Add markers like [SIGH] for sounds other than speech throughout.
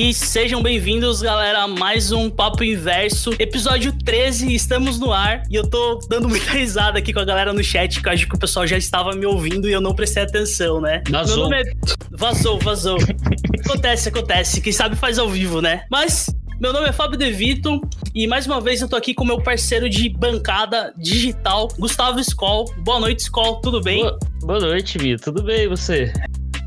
E sejam bem-vindos, galera, a mais um Papo Inverso, episódio 13. Estamos no ar e eu tô dando muita [LAUGHS] risada aqui com a galera no chat, que eu acho que o pessoal já estava me ouvindo e eu não prestei atenção, né? Vazou. É... Vazou, vazou. [LAUGHS] acontece, acontece. Quem sabe faz ao vivo, né? Mas meu nome é Fábio De Vito e mais uma vez eu tô aqui com meu parceiro de bancada digital, Gustavo Skoll. Boa noite, Skoll, tudo bem? Boa, boa noite, Vitor. Tudo bem e você?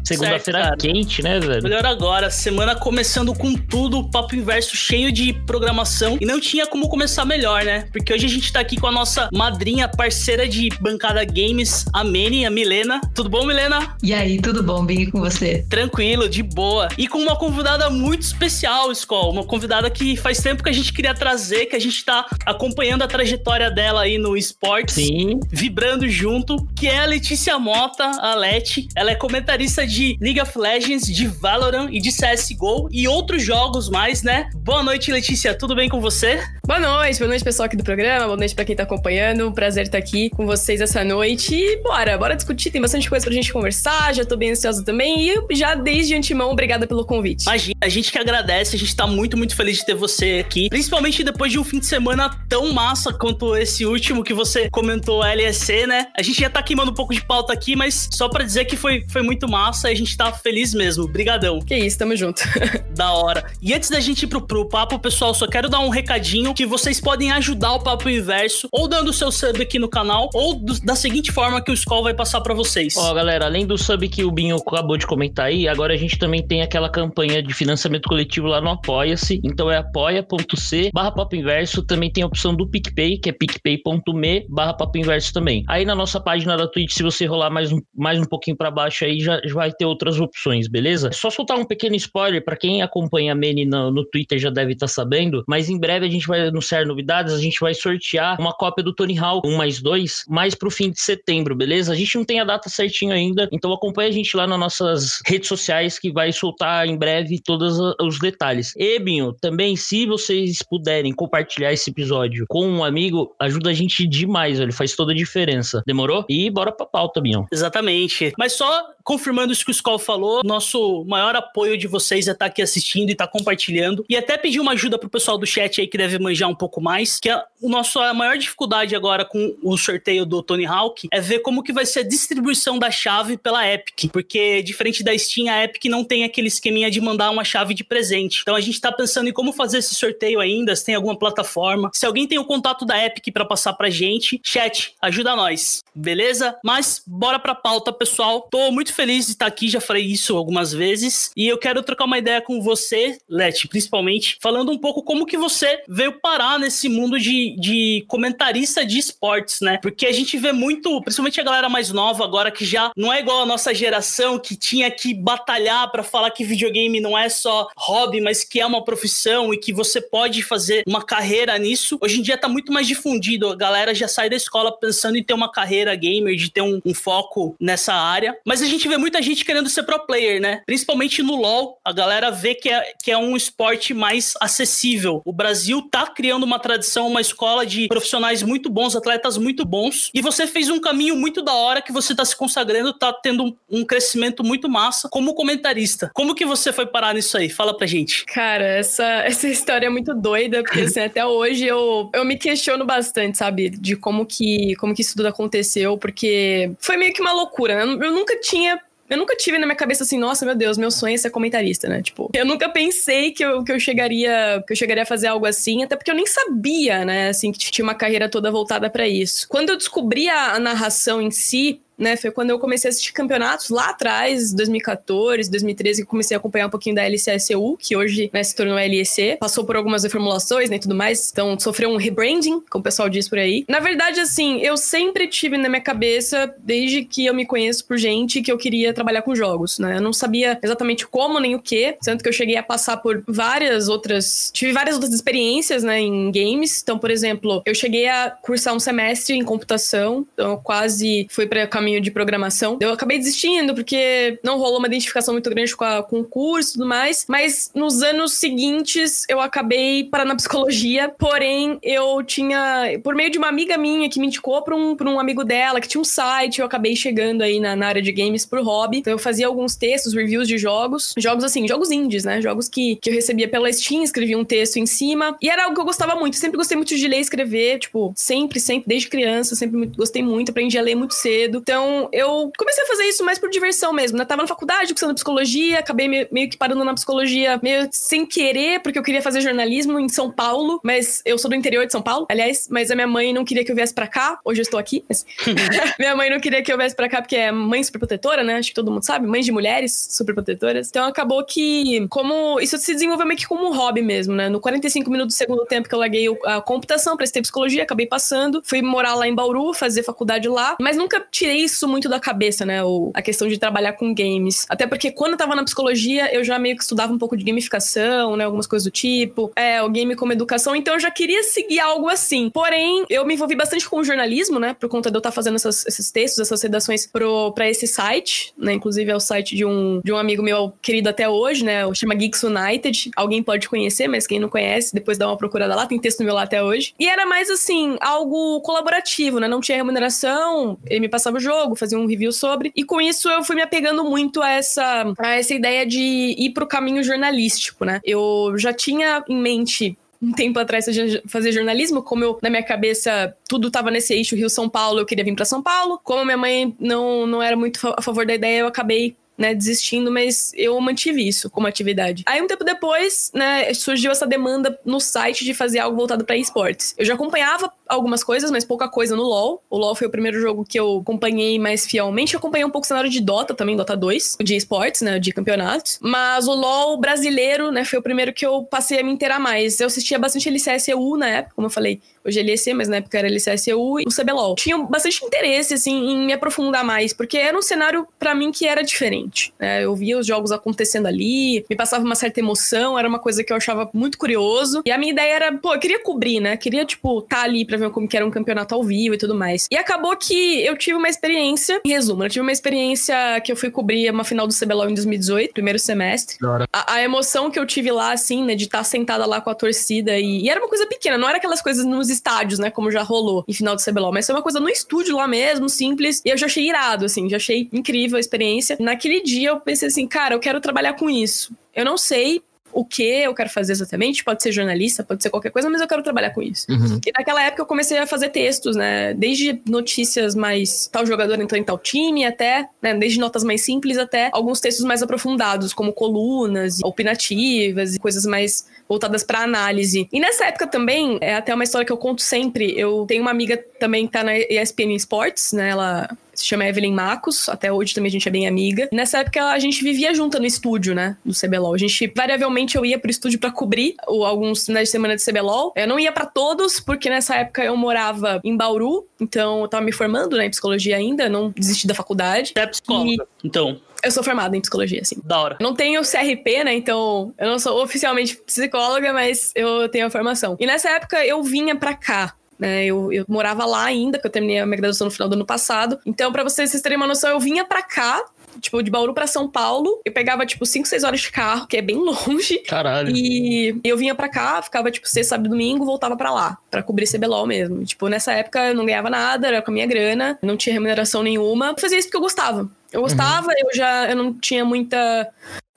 Segunda-feira quente, né, velho? Melhor agora, semana começando com tudo, papo inverso cheio de programação. E não tinha como começar melhor, né? Porque hoje a gente tá aqui com a nossa madrinha, parceira de bancada games, a Mene, a Milena. Tudo bom, Milena? E aí, tudo bom? Bem com você? Tranquilo, de boa. E com uma convidada muito especial, Skol. Uma convidada que faz tempo que a gente queria trazer, que a gente tá acompanhando a trajetória dela aí no esportes. Sim. Vibrando junto, que é a Letícia Mota, a Leti. Ela é comentarista de de League of Legends, de Valorant e de CSGO e outros jogos mais, né? Boa noite, Letícia. Tudo bem com você? Boa noite, boa noite, pessoal aqui do programa. Boa noite pra quem tá acompanhando. Prazer estar aqui com vocês essa noite. E bora, bora discutir. Tem bastante coisa pra gente conversar. Já tô bem ansiosa também. E já desde antemão, obrigada pelo convite. Imagina, a gente que agradece. A gente tá muito, muito feliz de ter você aqui. Principalmente depois de um fim de semana tão massa quanto esse último que você comentou, a LEC, né? A gente já tá queimando um pouco de pauta aqui, mas só pra dizer que foi, foi muito massa e a gente tá feliz mesmo. Brigadão. Que isso, tamo junto. [LAUGHS] da hora. E antes da gente ir pro, pro papo, pessoal, só quero dar um recadinho que vocês podem ajudar o Papo Inverso ou dando o seu sub aqui no canal ou do, da seguinte forma que o Skull vai passar para vocês. Ó, galera, além do sub que o Binho acabou de comentar aí, agora a gente também tem aquela campanha de financiamento coletivo lá no Apoia-se. Então é apoia.c barra Papo Inverso. Também tem a opção do PicPay, que é picpay.me barra Papo Inverso também. Aí na nossa página da Twitch, se você rolar mais um, mais um pouquinho para baixo aí, já, já vai vai ter outras opções, beleza? Só soltar um pequeno spoiler para quem acompanha a Mene no, no, Twitter já deve estar tá sabendo, mas em breve a gente vai anunciar novidades, a gente vai sortear uma cópia do Tony Hawk 1 mais 2 mais pro fim de setembro, beleza? A gente não tem a data certinho ainda, então acompanha a gente lá nas nossas redes sociais que vai soltar em breve todos os detalhes. E, Binho, também se vocês puderem compartilhar esse episódio com um amigo, ajuda a gente demais, ele faz toda a diferença. Demorou? E bora pra pauta, Binho. Exatamente. Mas só confirmando isso que o Skull falou, nosso maior apoio de vocês é estar aqui assistindo e estar compartilhando. E até pedir uma ajuda pro pessoal do chat aí que deve manjar um pouco mais, que é a maior dificuldade agora com o sorteio do Tony Hawk é ver como que vai ser a distribuição da chave pela Epic. Porque, diferente da Steam, a Epic não tem aquele esqueminha de mandar uma chave de presente. Então a gente tá pensando em como fazer esse sorteio ainda, se tem alguma plataforma. Se alguém tem o contato da Epic para passar pra gente, chat, ajuda nós, beleza? Mas bora pra pauta, pessoal. Tô muito feliz de estar aqui, já falei isso algumas vezes. E eu quero trocar uma ideia com você, Leti, principalmente, falando um pouco como que você veio parar nesse mundo de, de comentarista de esportes, né? Porque a gente vê muito, principalmente a galera mais nova agora, que já não é igual a nossa geração, que tinha que batalhar para falar que videogame não é só hobby, mas que é uma profissão e que você pode fazer uma carreira nisso. Hoje em dia tá muito mais difundido, a galera já sai da escola pensando em ter uma carreira gamer, de ter um, um foco nessa área. Mas a gente vê muita gente querendo ser pro player, né? Principalmente no LoL, a galera vê que é, que é um esporte mais acessível. O Brasil tá criando uma tradição, uma escola de profissionais muito bons, atletas muito bons. E você fez um caminho muito da hora que você tá se consagrando, tá tendo um, um crescimento muito massa como comentarista. Como que você foi parar nisso aí? Fala pra gente. Cara, essa, essa história é muito doida, porque assim, até hoje eu, eu me questiono bastante, sabe? De como que, como que isso tudo aconteceu, porque foi meio que uma loucura, né? Eu nunca tinha eu nunca tive na minha cabeça assim, nossa, meu Deus, meu sonho é ser comentarista, né? Tipo, eu nunca pensei que eu, que eu chegaria que eu chegaria a fazer algo assim, até porque eu nem sabia, né, assim, que tinha uma carreira toda voltada para isso. Quando eu descobri a, a narração em si, né? Foi quando eu comecei a assistir campeonatos lá atrás, 2014, 2013, que comecei a acompanhar um pouquinho da LCSU, que hoje né, se tornou LEC. Passou por algumas reformulações né, e tudo mais, então sofreu um rebranding, como o pessoal diz por aí. Na verdade, assim, eu sempre tive na minha cabeça, desde que eu me conheço por gente, que eu queria trabalhar com jogos, né? Eu não sabia exatamente como nem o que, tanto que eu cheguei a passar por várias outras. Tive várias outras experiências, né, em games. Então, por exemplo, eu cheguei a cursar um semestre em computação, então eu quase fui para caminho caminho de programação. Eu acabei desistindo porque não rolou uma identificação muito grande com, a, com o curso e tudo mais. Mas nos anos seguintes eu acabei parando na [LAUGHS] psicologia. Porém, eu tinha, por meio de uma amiga minha que me indicou pra um, pra um amigo dela que tinha um site, eu acabei chegando aí na, na área de games por hobby. Então eu fazia alguns textos, reviews de jogos. Jogos assim, jogos indies, né? Jogos que, que eu recebia pela Steam, escrevia um texto em cima. E era algo que eu gostava muito. Sempre gostei muito de ler e escrever. Tipo, sempre, sempre, desde criança, sempre gostei muito. Aprendi a ler muito cedo. Então eu comecei a fazer isso mais por diversão mesmo, né? Tava na faculdade, cursando psicologia, acabei meio que parando na psicologia meio sem querer, porque eu queria fazer jornalismo em São Paulo. Mas eu sou do interior de São Paulo, aliás, mas a minha mãe não queria que eu viesse pra cá. Hoje eu estou aqui. Mas... [LAUGHS] [LAUGHS] minha mãe não queria que eu viesse pra cá porque é mãe superprotetora, né? Acho que todo mundo sabe. Mães de mulheres superprotetoras. Então acabou que, como. Isso se desenvolveu meio que como um hobby mesmo, né? No 45 minutos do segundo tempo que eu larguei a computação, prestei psicologia, acabei passando. Fui morar lá em Bauru, fazer faculdade lá. Mas nunca tirei isso muito da cabeça, né? O, a questão de trabalhar com games. Até porque quando eu tava na psicologia, eu já meio que estudava um pouco de gamificação, né? Algumas coisas do tipo. É, o game como educação. Então eu já queria seguir algo assim. Porém, eu me envolvi bastante com o jornalismo, né? Por conta de eu estar fazendo essas, esses textos, essas redações pro, pra esse site, né? Inclusive é o site de um, de um amigo meu querido até hoje, né? Chama Geeks United. Alguém pode conhecer, mas quem não conhece, depois dá uma procurada lá. Tem texto meu lá até hoje. E era mais assim, algo colaborativo, né? Não tinha remuneração. Ele me passava o jogo, fazia um review sobre. E com isso eu fui me apegando muito a essa, a essa ideia de ir pro caminho jornalístico, né? Eu já tinha em mente um tempo atrás fazer jornalismo, como eu, na minha cabeça, tudo tava nesse eixo Rio-São Paulo, eu queria vir para São Paulo. Como minha mãe não, não era muito a favor da ideia, eu acabei né, desistindo, mas eu mantive isso como atividade. Aí um tempo depois, né, surgiu essa demanda no site de fazer algo voltado para esportes. Eu já acompanhava algumas coisas, mas pouca coisa no LoL. O LoL foi o primeiro jogo que eu acompanhei mais fielmente. Eu acompanhei um pouco o cenário de Dota também, Dota 2, de esportes, né, de campeonatos. Mas o LoL brasileiro, né, foi o primeiro que eu passei a me inteirar mais. Eu assistia bastante LCSU na época, como eu falei. Hoje é LEC, mas na época era LCSU e o CBLOL. Tinha bastante interesse, assim, em me aprofundar mais, porque era um cenário para mim que era diferente. Né? Eu via os jogos acontecendo ali, me passava uma certa emoção, era uma coisa que eu achava muito curioso. E a minha ideia era, pô, eu queria cobrir, né? Queria, tipo, estar tá ali pra ver como que era um campeonato ao vivo e tudo mais. E acabou que eu tive uma experiência, em resumo, eu tive uma experiência que eu fui cobrir uma final do CBLOL em 2018, primeiro semestre. A, a, emoção que eu tive lá, assim, né, de estar tá sentada lá com a torcida e, e era uma coisa pequena, não era aquelas coisas nos estádios, né? Como já rolou em final do CBLOL. Mas foi uma coisa no estúdio lá mesmo, simples. E eu já achei irado, assim, já achei incrível a experiência. Naquele dia eu pensei assim, cara, eu quero trabalhar com isso. Eu não sei o que eu quero fazer exatamente. Pode ser jornalista, pode ser qualquer coisa, mas eu quero trabalhar com isso. Uhum. E naquela época eu comecei a fazer textos, né? Desde notícias mais tal jogador entrou em tal time, até, né? Desde notas mais simples até alguns textos mais aprofundados, como colunas, opinativas e coisas mais voltadas para análise. E nessa época também, é até uma história que eu conto sempre. Eu tenho uma amiga também que tá na ESPN Sports, né? Ela se chama Evelyn Marcos, até hoje também a gente é bem amiga. E nessa época a gente vivia junto no estúdio, né, do CBLOL. A gente, variavelmente, eu ia pro estúdio para cobrir alguns finais de semana de CBLOL. Eu não ia para todos, porque nessa época eu morava em Bauru, então eu tava me formando, né, em psicologia ainda, não desisti da faculdade. É psicóloga, e... então. Eu sou formada em psicologia, assim. Da hora. Não tenho CRP, né? Então, eu não sou oficialmente psicóloga, mas eu tenho a formação. E nessa época eu vinha pra cá né? Eu, eu morava lá ainda, que eu terminei a minha graduação no final do ano passado. Então, para vocês, vocês terem uma noção, eu vinha para cá tipo, de Bauru para São Paulo. Eu pegava, tipo, 5, 6 horas de carro, que é bem [LAUGHS] longe. Caralho. E eu vinha para cá, ficava, tipo, sexta, sábado domingo, voltava para lá, para cobrir CBLOL mesmo. Tipo, nessa época eu não ganhava nada, era com a minha grana, não tinha remuneração nenhuma. Eu fazia isso porque eu gostava. Eu gostava, uhum. eu já eu não tinha muita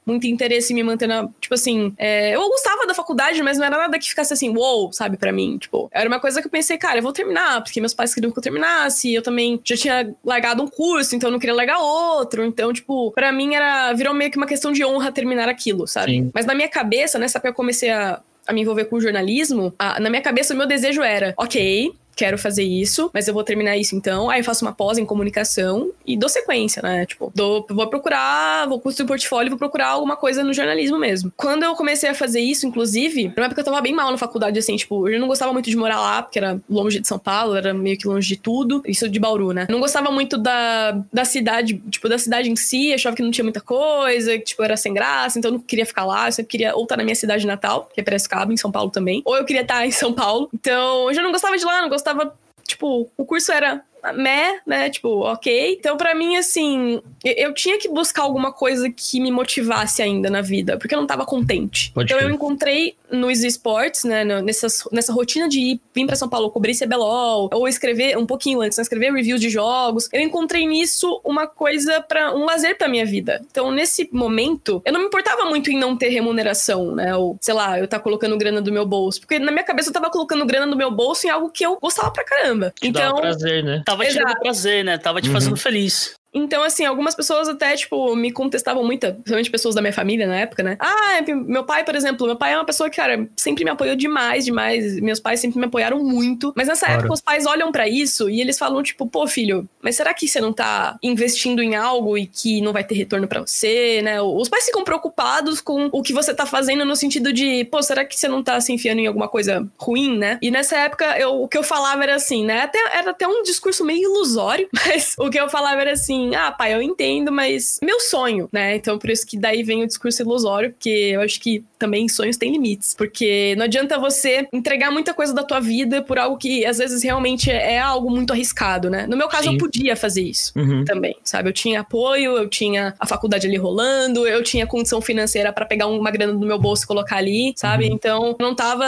muito interesse em me manter na. Tipo assim, é, eu gostava da faculdade, mas não era nada que ficasse assim, wow, sabe, para mim. Tipo, era uma coisa que eu pensei, cara, eu vou terminar, porque meus pais queriam que eu terminasse. Eu também já tinha largado um curso, então eu não queria largar outro. Então, tipo, para mim era. Virou meio que uma questão de honra terminar aquilo, sabe? Sim. Mas na minha cabeça, nessa época eu comecei a a me envolver com jornalismo, a, na minha cabeça o meu desejo era, ok, quero fazer isso, mas eu vou terminar isso então. Aí eu faço uma pós em comunicação e dou sequência, né? Tipo, dou, vou procurar, vou construir um portfólio, vou procurar alguma coisa no jornalismo mesmo. Quando eu comecei a fazer isso, inclusive, na época eu tava bem mal na faculdade, assim, tipo, eu não gostava muito de morar lá, porque era longe de São Paulo, era meio que longe de tudo. Isso de Bauru, né? não gostava muito da, da cidade, tipo, da cidade em si, achava que não tinha muita coisa, que, tipo, era sem graça, então eu não queria ficar lá, eu sempre queria ou estar na minha cidade natal, que é Piracicaba, em São Paulo também, ou eu queria estar em São Paulo. Então, eu já não gostava de lá, não gostava gostava. Tipo, o curso era meh, né? Tipo, ok. Então, para mim, assim, eu, tinha que buscar alguma coisa que me motivasse ainda na vida, porque eu não tava contente. Pode então, eu encontrei nos esportes, né, nessas, nessa rotina de ir, vir pra São Paulo cobrir CBLOL, ou escrever um pouquinho antes, né, escrever reviews de jogos, eu encontrei nisso uma coisa para um lazer pra minha vida. Então, nesse momento, eu não me importava muito em não ter remuneração, né, ou, sei lá, eu tá colocando grana do meu bolso, porque na minha cabeça eu tava colocando grana do meu bolso em algo que eu gostava pra caramba. Te então, prazer, né? Tava te dando prazer, né? Tava te uhum. fazendo feliz. Então, assim, algumas pessoas até, tipo, me contestavam muito, principalmente pessoas da minha família na época, né? Ah, meu pai, por exemplo, meu pai é uma pessoa que, cara, sempre me apoiou demais, demais. Meus pais sempre me apoiaram muito. Mas nessa claro. época, os pais olham para isso e eles falam, tipo, pô, filho, mas será que você não tá investindo em algo e que não vai ter retorno para você, né? Os pais ficam preocupados com o que você tá fazendo no sentido de, pô, será que você não tá se enfiando em alguma coisa ruim, né? E nessa época, eu, o que eu falava era assim, né? Até, era até um discurso meio ilusório, [LAUGHS] mas o que eu falava era assim, ah, pai, eu entendo, mas meu sonho, né? Então por isso que daí vem o discurso ilusório, porque eu acho que também sonhos têm limites, porque não adianta você entregar muita coisa da tua vida por algo que às vezes realmente é algo muito arriscado, né? No meu caso, Sim. eu podia fazer isso uhum. também, sabe? Eu tinha apoio, eu tinha a faculdade ali rolando, eu tinha condição financeira para pegar uma grana do meu bolso e colocar ali, sabe? Uhum. Então, não tava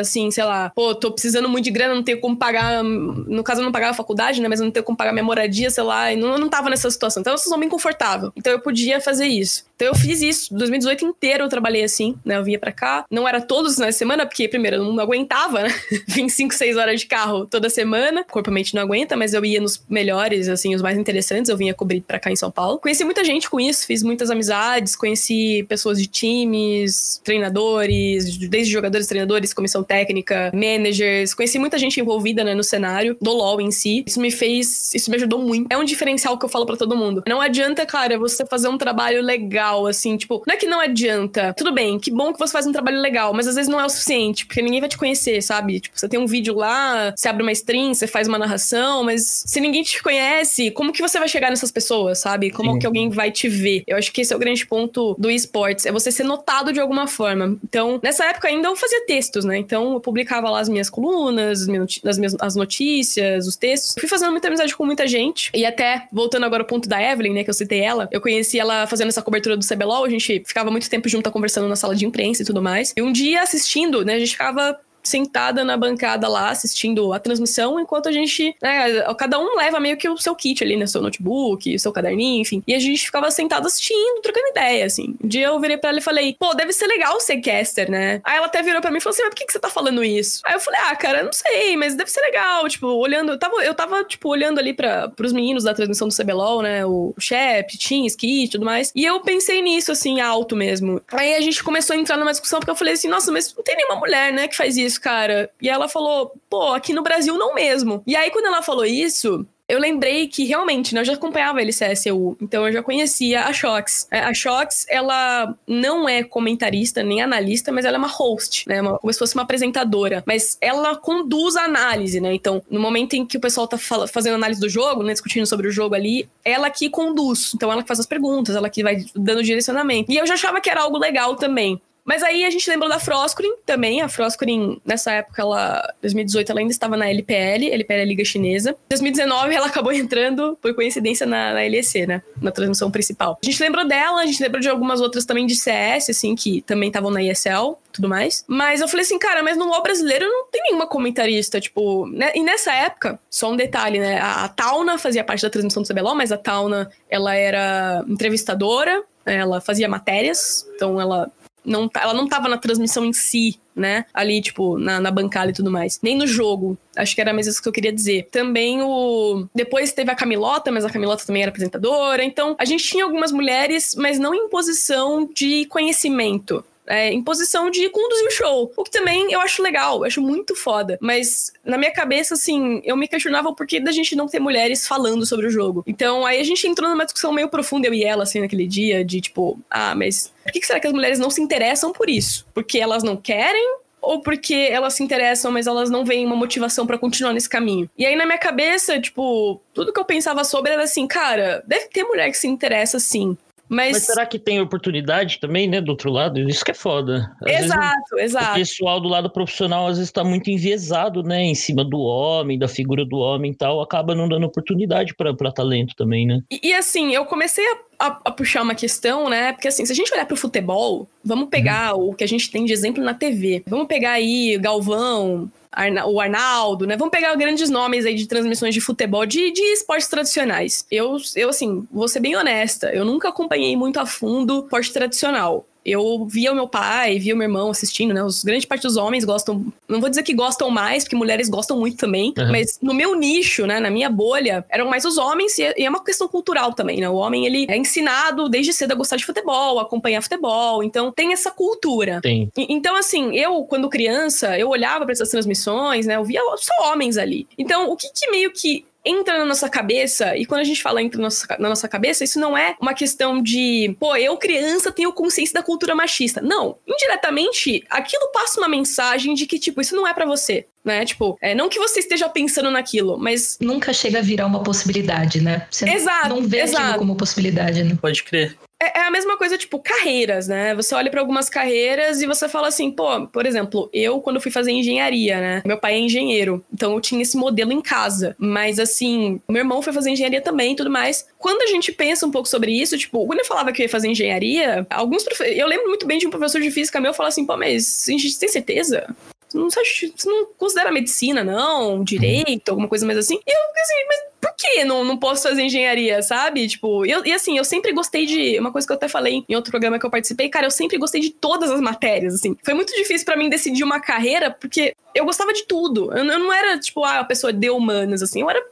assim, sei lá, pô, tô precisando muito de grana, não tenho como pagar, no caso eu não pagava a faculdade, né, mas eu não tenho como pagar minha moradia, sei lá, e não, não tava nessa situação. Então, eu sou bem confortável. Então, eu podia fazer isso. Então, eu fiz isso. 2018 inteiro eu trabalhei assim, né? Eu vinha para cá. Não era todos na semana, porque, primeiro, eu não aguentava, né? [LAUGHS] Vim 5, 6 horas de carro toda semana. Corpamente não aguenta, mas eu ia nos melhores, assim, os mais interessantes. Eu vinha cobrir para cá em São Paulo. Conheci muita gente com isso, fiz muitas amizades, conheci pessoas de times, treinadores, desde jogadores, treinadores, comissão técnica, managers. Conheci muita gente envolvida, né, no cenário do LoL em si. Isso me fez, isso me ajudou muito. É um diferencial que eu falo para todo mundo. Não adianta, cara, você fazer um trabalho legal, assim, tipo, não é que não adianta. Tudo bem, que bom que você faz um trabalho legal, mas às vezes não é o suficiente, porque ninguém vai te conhecer, sabe? Tipo, você tem um vídeo lá, você abre uma stream, você faz uma narração, mas se ninguém te conhece, como que você vai chegar nessas pessoas, sabe? Como Sim. que alguém vai te ver? Eu acho que esse é o grande ponto do esportes, é você ser notado de alguma forma. Então, nessa época ainda eu fazia textos, né? Então, eu publicava lá as minhas colunas, as minhas as notícias, os textos. Fui fazendo muita amizade com muita gente. E até, voltando agora ao ponto da Evelyn, né, que eu citei ela, eu conheci ela fazendo essa cobertura do CBLOL, a gente ficava muito tempo junto conversando na sala de imprensa e tudo mais. E um dia assistindo, né, a gente ficava sentada na bancada lá assistindo a transmissão, enquanto a gente, né, cada um leva meio que o seu kit ali, né, seu notebook, seu caderninho, enfim. E a gente ficava sentado assistindo, trocando ideia, assim. Um dia eu virei pra ela e falei, pô, deve ser legal ser caster, né? Aí ela até virou pra mim e falou assim, mas por que, que você tá falando isso? Aí eu falei, ah, cara, não sei, mas deve ser legal, tipo, olhando, eu tava, eu tava tipo, olhando ali pra, pros meninos da transmissão do CBLOL, né, o Shep, Tim, Skit e tudo mais, e eu pensei nisso, assim, alto mesmo. Aí a gente começou a entrar numa discussão, porque eu falei assim, nossa, mas não tem nenhuma mulher, né, que faz isso, isso, cara. E ela falou, pô, aqui no Brasil não mesmo. E aí, quando ela falou isso, eu lembrei que realmente, né, eu já acompanhava a LCSU, então eu já conhecia a Shox. É, a Shox, ela não é comentarista nem analista, mas ela é uma host, né, uma, como se fosse uma apresentadora. Mas ela conduz a análise, né, então no momento em que o pessoal tá fazendo análise do jogo, né, discutindo sobre o jogo ali, ela que conduz. Então ela que faz as perguntas, ela que vai dando direcionamento. E eu já achava que era algo legal também. Mas aí a gente lembrou da Froskurin também. A Froskurin, nessa época, ela, 2018, ela ainda estava na LPL, LPL é Liga Chinesa. Em 2019, ela acabou [LAUGHS] entrando, por coincidência, na, na LEC, né? Na transmissão principal. A gente lembrou dela, a gente lembrou de algumas outras também de CS, assim, que também estavam na ESL tudo mais. Mas eu falei assim, cara, mas no LoL brasileiro não tem nenhuma comentarista, tipo... Né? E nessa época, só um detalhe, né? A, a Tauna fazia parte da transmissão do CBLOL, mas a Tauna, ela era entrevistadora, ela fazia matérias, então ela não, tá, ela não tava na transmissão em si, né? Ali, tipo, na, na bancada e tudo mais. Nem no jogo. Acho que era mesmo isso que eu queria dizer. Também o. Depois teve a Camilota, mas a Camilota também era apresentadora. Então, a gente tinha algumas mulheres, mas não em posição de conhecimento é, em posição de conduzir o show. O que também eu acho legal, eu acho muito foda. Mas na minha cabeça, assim, eu me questionava o porquê da gente não ter mulheres falando sobre o jogo. Então aí a gente entrou numa discussão meio profunda, eu e ela, assim, naquele dia, de tipo, ah, mas por que será que as mulheres não se interessam por isso? Porque elas não querem ou porque elas se interessam, mas elas não veem uma motivação para continuar nesse caminho. E aí na minha cabeça, tipo, tudo que eu pensava sobre era assim, cara, deve ter mulher que se interessa sim Mas... Mas será que tem oportunidade também, né, do outro lado? Isso que é foda. Às exato, vezes, exato. O pessoal do lado profissional às vezes tá muito enviesado, né, em cima do homem, da figura do homem e tal, acaba não dando oportunidade para talento também, né? E, e assim, eu comecei a a, a, puxar uma questão, né? Porque assim, se a gente olhar para o futebol, vamos pegar uhum. o que a gente tem de exemplo na TV. Vamos pegar aí Galvão, Arna o Arnaldo, né? Vamos pegar grandes nomes aí de transmissões de futebol, de, de esportes tradicionais. Eu, eu, assim, vou ser bem honesta, eu nunca acompanhei muito a fundo esporte tradicional eu via o meu pai, via o meu irmão assistindo, né? Os grande parte dos homens gostam, não vou dizer que gostam mais, porque mulheres gostam muito também, uhum. mas no meu nicho, né, na minha bolha, eram mais os homens e é uma questão cultural também, né? O homem ele é ensinado desde cedo a gostar de futebol, a acompanhar futebol, então tem essa cultura. Tem. E, então assim, eu quando criança, eu olhava para essas transmissões, né? Eu via só homens ali. Então, o que que meio que entra na nossa cabeça, e quando a gente fala entra na nossa, na nossa cabeça, isso não é uma questão de, pô, eu criança tenho consciência da cultura machista. Não. Indiretamente, aquilo passa uma mensagem de que, tipo, isso não é para você. Né? Tipo, é, não que você esteja pensando naquilo, mas. Nunca chega a virar uma possibilidade, né? Você exato, não vê exato. aquilo como possibilidade, né? Pode crer. É, é, a mesma coisa, tipo, carreiras, né? Você olha para algumas carreiras e você fala assim, pô, por exemplo, eu quando fui fazer engenharia, né? Meu pai é engenheiro, então eu tinha esse modelo em casa. Mas assim, meu irmão foi fazer engenharia também e tudo mais. Quando a gente pensa um pouco sobre isso, tipo, quando eu falava que eu ia fazer engenharia, alguns profe... eu lembro muito bem de um professor de física meu falar assim, pô, mas a tem certeza? Não, você não considera medicina, não? Direito, alguma coisa mais assim? E eu assim, mas por que não, não posso fazer engenharia, sabe? Tipo, eu, e assim, eu sempre gostei de. Uma coisa que eu até falei em outro programa que eu participei, cara, eu sempre gostei de todas as matérias, assim. Foi muito difícil para mim decidir uma carreira, porque eu gostava de tudo. Eu, eu, não era, tipo, ah, a pessoa de humanas, assim. Eu era,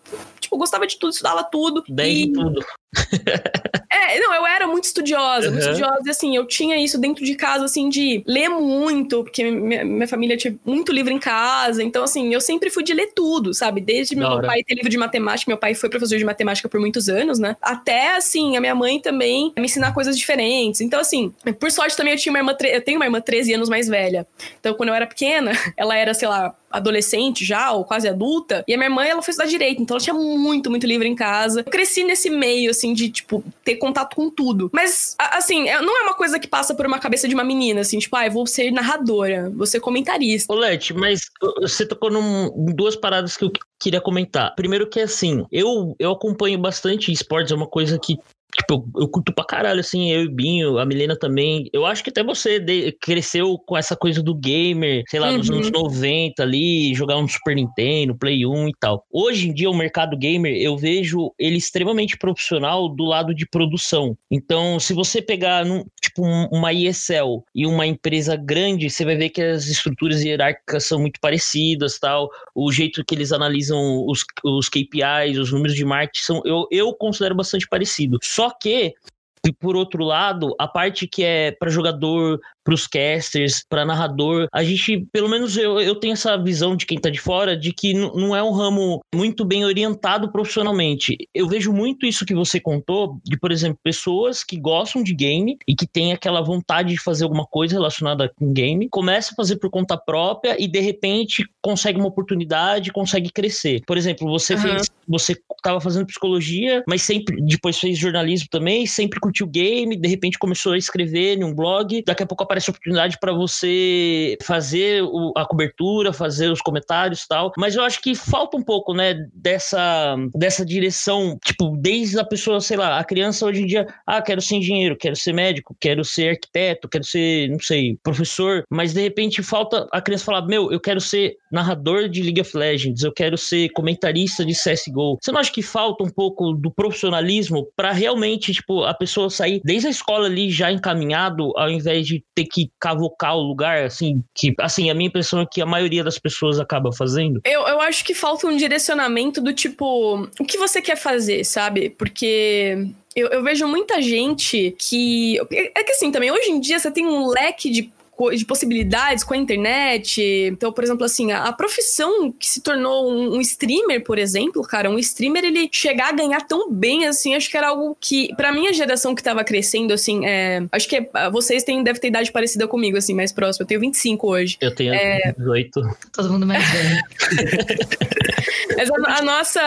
tipo, gostava de tudo, estudava tudo. Bem e... tudo. [LAUGHS] é, não, eu era muito estudiosa, uhum. muito estudiosa. E assim, eu tinha isso dentro de casa, assim, de ler muito, porque minha, minha família tinha muito livro em casa. Então, assim, eu sempre fui de ler tudo, sabe? Desde meu pai ter livro de matemática, meu pai foi professor de matemática por muitos anos, né? Até, assim, a minha mãe também me ensinar coisas diferentes. Então, assim, por sorte também eu tinha uma irmã, eu tenho uma irmã 13 anos mais velha. Então, quando eu era pequena, [LAUGHS] ela era, sei lá, adolescente já, ou quase adulta, e a minha mãe, ela foi estudar direito, então ela tinha muito, muito livro em casa. Eu cresci nesse meio, assim, de, tipo, ter contato com tudo. Mas, assim, é, não é uma coisa que passa por uma cabeça de uma menina, assim, tipo, ah, eu vou ser narradora, vou ser comentarista. Olete, mas você tocou num, em duas paradas que eu queria comentar. Primeiro que, assim, eu, eu acompanho bastante esportes, é uma coisa que Tipo, eu, eu curto pra caralho, assim, eu e Binho, a Milena também. Eu acho que até você de, cresceu com essa coisa do gamer, sei lá, uhum. nos anos 90 ali, jogar um Super Nintendo, Play 1 e tal. Hoje em dia, o mercado gamer, eu vejo ele extremamente profissional do lado de produção. Então, se você pegar, num, tipo, uma ESL e uma empresa grande, você vai ver que as estruturas hierárquicas são muito parecidas, tal. O jeito que eles analisam os, os KPIs, os números de marketing, são, eu, eu considero bastante parecido. Só que por outro lado, a parte que é para jogador, para os casters, para narrador. A gente, pelo menos eu, eu tenho essa visão de quem tá de fora, de que não é um ramo muito bem orientado profissionalmente. Eu vejo muito isso que você contou, de, por exemplo, pessoas que gostam de game e que têm aquela vontade de fazer alguma coisa relacionada com game, começa a fazer por conta própria e de repente consegue uma oportunidade, consegue crescer. Por exemplo, você uhum. fez, você estava fazendo psicologia, mas sempre depois fez jornalismo também, sempre curtiu game, de repente começou a escrever em um blog, daqui a pouco apareceu aparece oportunidade para você fazer o, a cobertura, fazer os comentários e tal. Mas eu acho que falta um pouco, né, dessa, dessa direção, tipo, desde a pessoa, sei lá, a criança hoje em dia, ah, quero ser engenheiro, quero ser médico, quero ser arquiteto, quero ser, não sei, professor, mas de repente falta a criança falar, meu, eu quero ser narrador de League of Legends, eu quero ser comentarista de CSGO. Você não acha que falta um pouco do profissionalismo para realmente, tipo, a pessoa sair desde a escola ali já encaminhado, ao invés de ter que cavocar o lugar, assim, que, assim, a minha impressão é que a maioria das pessoas acaba fazendo. Eu, eu acho que falta um direcionamento do tipo, o que você quer fazer, sabe? Porque eu, eu vejo muita gente que. É que assim, também, hoje em dia você tem um leque de de possibilidades com a internet. Então, por exemplo, assim, a, a profissão que se tornou um, um, streamer, por exemplo, cara, um streamer ele chegar a ganhar tão bem assim, acho que era algo que, pra minha geração que tava crescendo, assim, é, acho que é, vocês têm, devem ter idade parecida comigo, assim, mais próximo. Eu tenho 25 hoje. Eu tenho é... 18. Todo mundo mais velho. [LAUGHS] mas a, a nossa.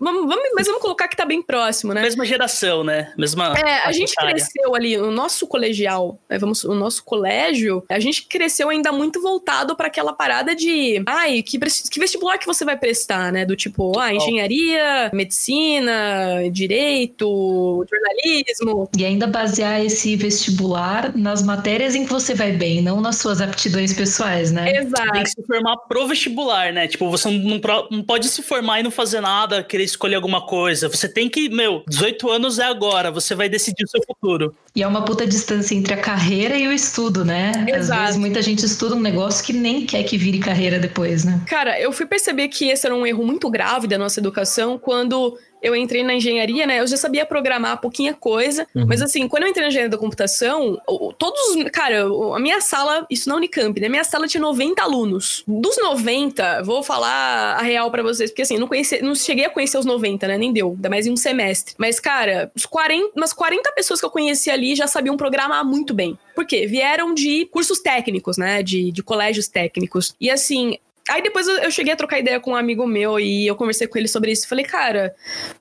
Vamos, vamos, mas vamos colocar que tá bem próximo, né? Mesma geração, né? Mesma. É, a gente cresceu ali, o nosso colegial, né, vamos, o nosso colégio, a gente cresceu ainda muito voltado para aquela parada de. Ai, que, que vestibular que você vai prestar, né? Do tipo, ah, engenharia, medicina, direito, jornalismo. E ainda basear esse vestibular nas matérias em que você vai bem, não nas suas aptidões pessoais, né? Exato. Tem que se formar pro vestibular, né? Tipo, você não, não pode se formar e não fazer nada, querer escolher alguma coisa. Você tem que, meu, 18 anos é agora, você vai decidir o seu futuro. E é uma puta distância entre a carreira e o estudo, né? Exato. Às vezes muita gente estuda um negócio que nem quer que vire carreira depois, né? Cara, eu fui perceber que esse era um erro muito grave da nossa educação quando eu entrei na engenharia, né? Eu já sabia programar pouquinha coisa, uhum. mas assim, quando eu entrei na engenharia da computação, todos, cara, a minha sala, isso na Unicamp, né? Minha sala tinha 90 alunos. Dos 90, vou falar a real para vocês, porque assim, não conheci, não cheguei a conhecer os 90, né? Nem deu, ainda mais em um semestre. Mas cara, os 40, umas 40 pessoas que eu conheci ali já sabiam programar muito bem. Por quê? Vieram de cursos técnicos, né? De, de colégios técnicos. E assim, Aí depois eu, cheguei a trocar ideia com um amigo meu e eu conversei com ele sobre isso. Falei, cara,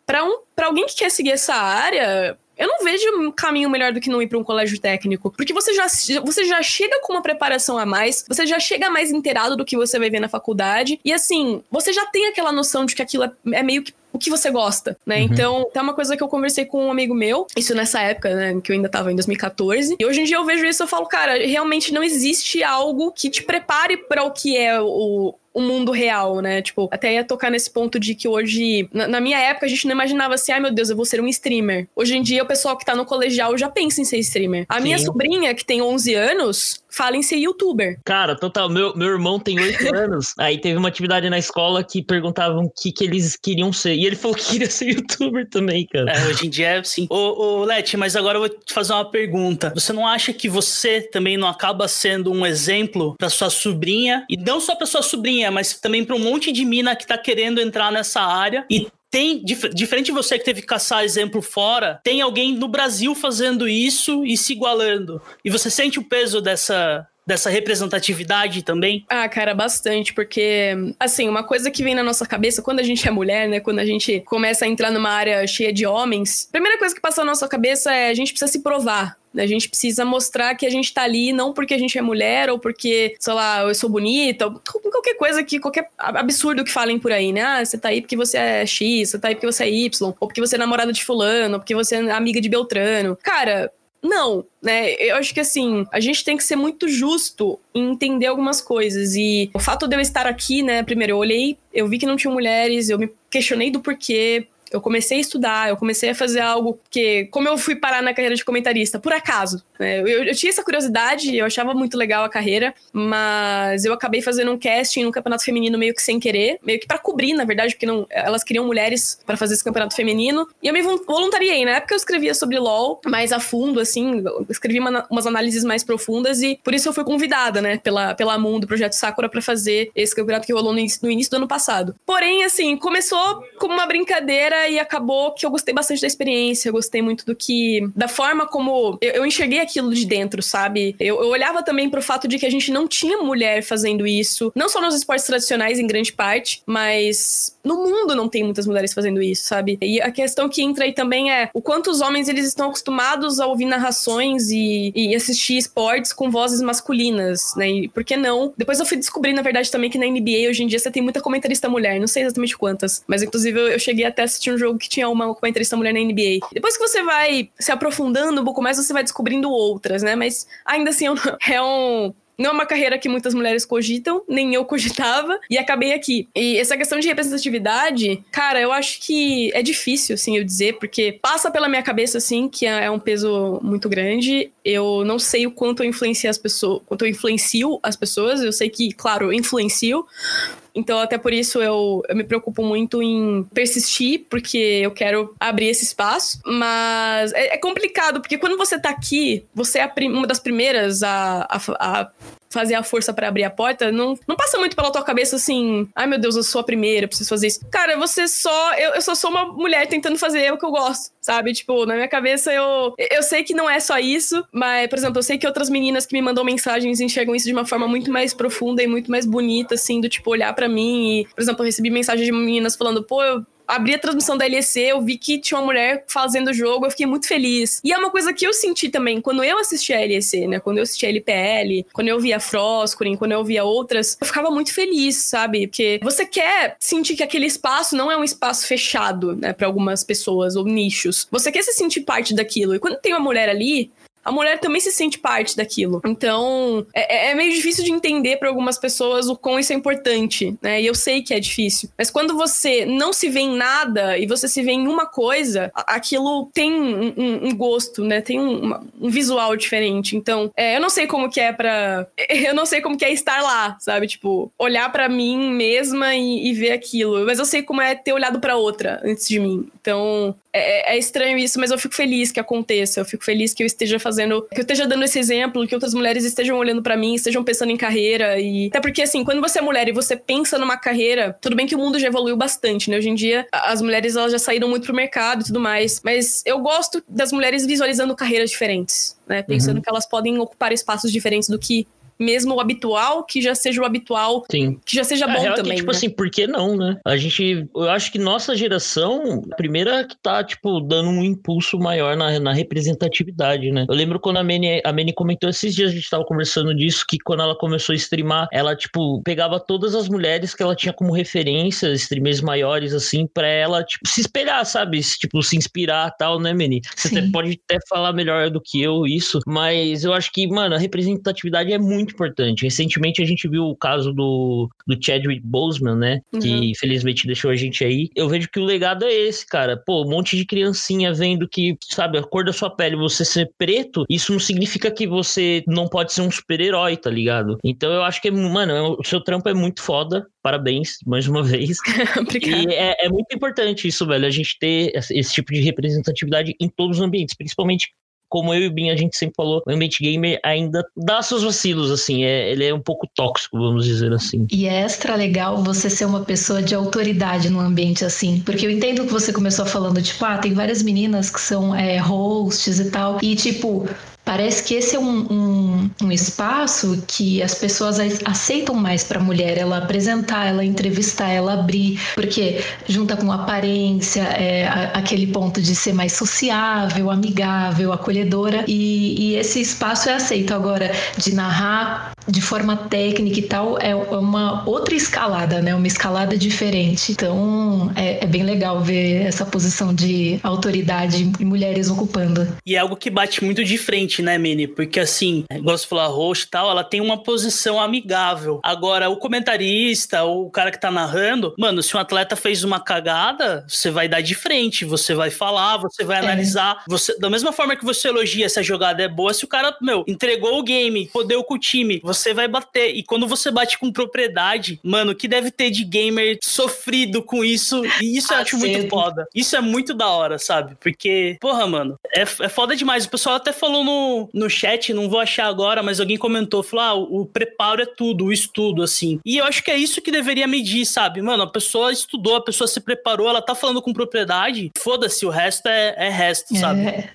para um, pra alguém que quer seguir essa área, eu não vejo um caminho melhor do que não ir para um colégio técnico. Porque você já, você já chega com uma preparação a mais, você já chega mais inteirado do que você vai ver na faculdade. E assim, você já tem aquela noção de que aquilo é, é meio que o que você gosta, né? Uhum. Então, é uma coisa que eu conversei com um amigo meu, isso nessa época, né, que eu ainda tava em 2014. E hoje em dia eu vejo isso e eu falo, cara, realmente não existe algo que te prepare para o que é o, o mundo real, né? Tipo, até ia tocar nesse ponto de que hoje, na, na, minha época, a gente não imaginava assim, ai meu Deus, eu vou ser um streamer. Hoje em dia, o pessoal que tá no colegial já pensa em ser streamer. A Sim. minha sobrinha, que tem 11 anos, fala em ser youtuber. Cara, total. Meu, meu irmão tem 8 [LAUGHS] anos. Aí teve uma atividade na escola que perguntavam o que, que eles queriam ser. E ele falou que queria ser youtuber também, cara. É, hoje em dia é sim. Ô, ô Leti, mas agora eu vou te fazer uma pergunta. Você não acha que você também não acaba sendo um exemplo para sua sobrinha? E não só para sua sobrinha, mas também para um monte de mina que tá querendo entrar nessa área e tem, diferente de você que teve que caçar exemplo fora, tem alguém no Brasil fazendo isso e se igualando. E você sente o peso dessa, dessa representatividade também? Ah, cara, bastante, porque, assim, uma coisa que vem na nossa cabeça quando a gente é mulher, né, quando a gente começa a entrar numa área cheia de homens, a primeira coisa que passa na nossa cabeça é a gente precisa se provar. A gente precisa mostrar que a gente tá ali não porque a gente é mulher ou porque, sei lá, eu sou bonita, ou qualquer coisa que, qualquer absurdo que falem por aí, né? Ah, você tá aí porque você é X, você tá aí porque você é Y, ou porque você é namorada de fulano, ou porque você é amiga de Beltrano. Cara, não, né? Eu acho que assim, a gente tem que ser muito justo em entender algumas coisas. E o fato de eu estar aqui, né? Primeiro, eu olhei, eu vi que não tinha mulheres, eu me questionei do porquê, eu comecei a estudar, eu comecei a fazer algo que, como eu fui parar na carreira de comentarista, por acaso. Né? Eu, eu, tinha essa curiosidade, eu achava muito legal a carreira, mas eu acabei fazendo um casting no campeonato feminino meio que sem querer, meio que para cobrir, na verdade, porque não, elas queriam mulheres para fazer esse campeonato feminino. E eu me voluntariei. Na época eu escrevia sobre LOL mais a fundo, assim, escrevi uma, umas análises mais profundas e por isso eu fui convidada, né, pela, pela Moon do Projeto Sakura para fazer esse campeonato que rolou no, no início do ano passado. Porém, assim, começou como uma brincadeira e acabou que eu gostei bastante da experiência, eu gostei muito do que. da forma como eu, eu enxerguei aquilo de dentro, sabe? Eu, eu olhava também pro fato de que a gente não tinha mulher fazendo isso, não só nos esportes tradicionais, em grande parte, mas no mundo não tem muitas mulheres fazendo isso, sabe? E a questão que entra aí também é o quanto os homens eles estão acostumados a ouvir narrações e, e assistir esportes com vozes masculinas, né? E por que não? Depois eu fui descobrir, na verdade, também que na NBA hoje em dia você tem muita comentarista mulher, não sei exatamente quantas, mas inclusive eu, eu cheguei até a assistir um jogo que tinha uma comentarista mulher na NBA. Depois que você vai se aprofundando um pouco mais, você vai descobrindo outras, né? Mas ainda assim é um, não é uma carreira que muitas mulheres cogitam, nem eu cogitava, e acabei aqui. E essa questão de representatividade, cara, eu acho que é difícil, assim, eu dizer, porque passa pela minha cabeça, assim, que é, é um peso muito grande. Eu não sei o quanto eu influencio as pessoas, quanto eu influencio as pessoas. Eu sei que, claro, eu influencio, Então, até por isso eu, eu me preocupo muito em persistir, porque eu quero abrir esse espaço. Mas é, é complicado, porque quando você tá aqui, você é uma das primeiras a, a, a fazer a força para abrir a porta, não, não passa muito pela tua cabeça assim, ai meu Deus, eu sou a primeira, preciso fazer isso. Cara, você só. Eu, eu só sou uma mulher tentando fazer o que eu gosto, sabe? Tipo, na minha cabeça eu. Eu sei que não é só isso, mas, por exemplo, eu sei que outras meninas que me mandam mensagens enxergam isso de uma forma muito mais profunda e muito mais bonita, assim, do tipo, olhar para mim e, por exemplo, eu recebi mensagens de meninas falando, pô, eu abri a transmissão da LEC, eu vi que tinha uma mulher fazendo o jogo, eu fiquei muito feliz. E é uma coisa que eu senti também quando eu assisti a LEC, né? Quando eu assisti a LPL, quando eu via Froscurin, quando eu via outras, eu ficava muito feliz, sabe? Porque você quer sentir que aquele espaço não é um espaço fechado, né, para algumas pessoas ou nichos. Você quer se sentir parte daquilo. E quando tem uma mulher ali, a mulher também se sente parte daquilo. Então, é, é, é meio difícil de entender para algumas pessoas o quão isso é importante, né? E eu sei que é difícil. Mas quando você não se vê em nada e você se vê em uma coisa, aquilo tem um, um, um gosto, né? Tem um, um, visual diferente. Então, é, eu não sei como que é para [LAUGHS] Eu não sei como que é estar lá, sabe? Tipo, olhar para mim mesma e, e, ver aquilo. Mas eu sei como é ter olhado para outra antes de mim. Então, é, é, estranho isso, mas eu fico feliz que aconteça. Eu fico feliz que eu esteja fazendo, que eu esteja dando esse exemplo, que outras mulheres estejam olhando para mim, estejam pensando em carreira e até porque assim, quando você é mulher e você pensa numa carreira, tudo bem que o mundo já evoluiu bastante, né? Hoje em dia as mulheres elas já saíram muito pro mercado e tudo mais, mas eu gosto das mulheres visualizando carreiras diferentes, né? Pensando uhum. que elas podem ocupar espaços diferentes do que mesmo o habitual, que já seja o habitual, Sim. que já seja bom também. Que, tipo né? assim, por que não, né? A gente, eu acho que nossa geração, a primeira que tá, tipo, dando um impulso maior na, na representatividade, né? Eu lembro quando a Manny, a Manny comentou esses dias, a gente tava conversando disso, que quando ela começou a streamar, ela, tipo, pegava todas as mulheres que ela tinha como referência, streamers maiores, assim, pra ela, tipo, se espelhar, sabe? Tipo, se inspirar tal, né, Manny? Você até pode até falar melhor do que eu isso, mas eu acho que, mano, a representatividade é muito muito importante. Recentemente a gente viu o caso do, do Chadwick Boseman, né? Uhum. Que infelizmente deixou a gente aí. Eu vejo que o legado é esse, cara. Pô, um monte de criancinha vendo que, sabe, a cor da sua pele, você ser preto, isso não significa que você não pode ser um super-herói, tá ligado? Então eu acho que, mano, o seu trampo é muito foda. Parabéns, mais uma vez. [LAUGHS] e é, é muito importante isso, velho, a gente ter esse tipo de representatividade em todos os ambientes, principalmente como eu e o Bin, a gente sempre falou, o ambiente gamer ainda dá seus vacilos, assim, é, ele é um pouco tóxico, vamos dizer assim. E é extra legal você ser uma pessoa de autoridade no ambiente assim, porque eu entendo que você começou falando, tipo, ah, tem várias meninas que são é, hosts e tal, e tipo, Parece que esse é um, um, um espaço que as pessoas aceitam mais para a mulher, ela apresentar, ela entrevistar, ela abrir, porque junta com aparência, é, aquele ponto de ser mais sociável, amigável, acolhedora, e, e esse espaço é aceito. Agora, de narrar de forma técnica e tal, é uma outra escalada, né? Uma escalada diferente. Então, é, é bem legal ver essa posição de autoridade e mulheres ocupando. E é algo que bate muito de frente né, Mini? Porque assim, gosto de falar host e tal, ela tem uma posição amigável. Agora, o comentarista, o cara que tá narrando, mano, se um atleta fez uma cagada, você vai dar de frente, você vai falar, você vai é. analisar. Você, da mesma forma que você elogia se a jogada é boa, se o cara, meu, entregou o game, fodeu com o time, você vai bater. E quando você bate com propriedade, mano, o que deve ter de gamer sofrido com isso? E isso eu acho muito foda. Isso é muito da hora, sabe? Porque, porra, mano, é, é foda demais. O pessoal até falou no, no, chat, não vou achar agora, mas alguém comentou, falou, ah, o, o preparo é tudo, o estudo, assim. E eu acho que é isso que deveria medir, sabe? Mano, a pessoa estudou, a pessoa se preparou, ela tá falando com propriedade, foda-se, o resto é, é resto, sabe? É.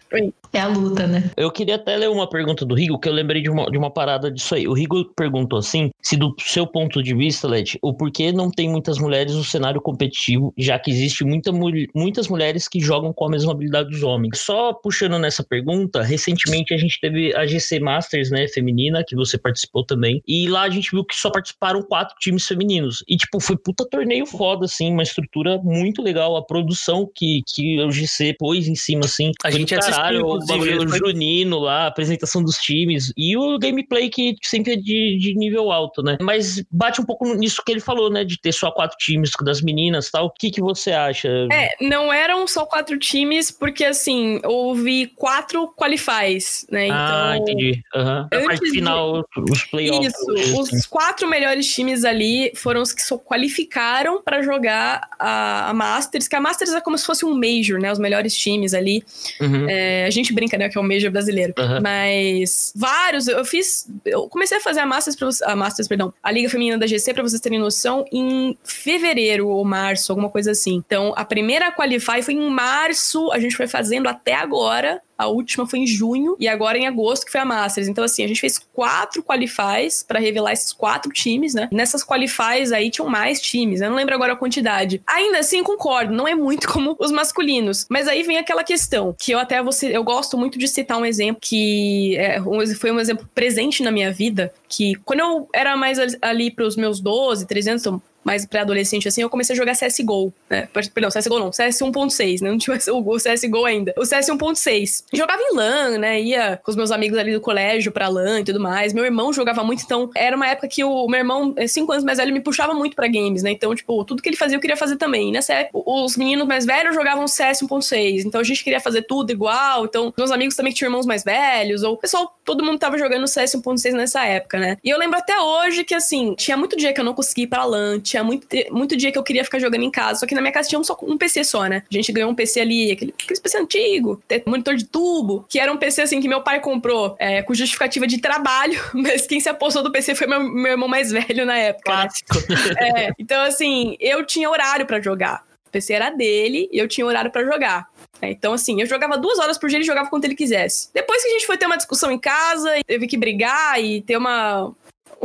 É a luta, né? Eu queria até ler uma pergunta do Rigo, que eu lembrei de uma, de uma parada disso aí. O Rigo perguntou assim: se do seu ponto de vista, o porquê não tem muitas mulheres no cenário competitivo, já que existe muita, muitas mulheres que jogam com a mesma habilidade dos homens. Só puxando nessa pergunta, recentemente a gente teve a GC Masters, né, feminina, que você participou também, e lá a gente viu que só participaram quatro times femininos. E, tipo, foi puta torneio foda, assim, uma estrutura muito legal, a produção que, que o GC pôs em cima, assim. A gente caralho, o bagulho junino lá, a apresentação dos times e o gameplay que sempre ser de, de nível alto, né? Mas bate um pouco nisso que ele falou, né? De ter só quatro times das meninas tal. O que, que você acha? É, não eram só quatro times, porque assim, houve quatro qualifies, né? Ah, então, ah, entendi. Uhum. A parte final, de... os playoffs. Isso, os quatro melhores times ali foram os que só qualificaram para jogar a, a, Masters, que a Masters é como se fosse um Major, né? Os melhores times ali. Uhum. É, a gente brinca, né? Que é o Major brasileiro. Uhum. Mas vários, eu fiz. Eu comecei a fazer a Masters, pra, a Masters, perdão, a Liga Feminina da GC, para vocês terem noção, em fevereiro ou março, alguma coisa assim. Então, a primeira Qualify foi em março, a gente foi fazendo até agora. A última foi em junho e agora em agosto que foi a Masters. Então, assim, a gente fez quatro qualifies para revelar esses quatro times, né? Nessas qualifies aí tinham mais times. Eu não lembro agora a quantidade. Ainda assim, concordo, não é muito [LAUGHS] como os masculinos. Mas aí vem aquela questão que eu até você, eu gosto muito de citar um exemplo que é, foi um exemplo presente na minha vida. Que quando eu era mais ali para os meus 12, 13 anos, então mais pré-adolescente assim, eu comecei a jogar CSGO, né? Perdão, CSGO não, CS 1.6, né? [LAUGHS] Não tinha o CSGO ainda. O CS 1.6. Jogava em LAN, né? Ia com os meus amigos ali do colégio pra LAN e tudo mais. Meu irmão jogava muito, então era uma época que o meu irmão, é, cinco anos mais velho, me puxava muito pra games, né? Então, tipo, tudo que ele fazia eu queria fazer também. nessa época, os meninos mais velhos jogavam CS 1.6, então a gente queria fazer tudo igual. Então, meus amigos também que tinham irmãos mais velhos, ou o pessoal, todo mundo tava jogando CS 1.6 nessa época, né? E eu lembro até hoje que, assim, tinha muito dia que eu não conseguia ir pra LAN, tinha muito, muito dia que eu queria ficar jogando em casa. Só que na minha casa tinha um, só, um PC só, né? A gente ganhou um PC ali, aquele, aquele PC antigo, monitor de tubo, que era um PC assim que meu pai comprou é, com justificativa de trabalho, [LAUGHS] mas quem se apostou do PC foi meu, meu irmão mais velho na época. Né? Clássico. Né? [LAUGHS] É, então, assim, eu tinha horário para jogar. O PC era dele e eu tinha horário para jogar. É, então, assim, eu jogava duas horas por dia e jogava quanto ele quisesse. Depois que a gente foi ter uma discussão em casa, teve que brigar e ter uma,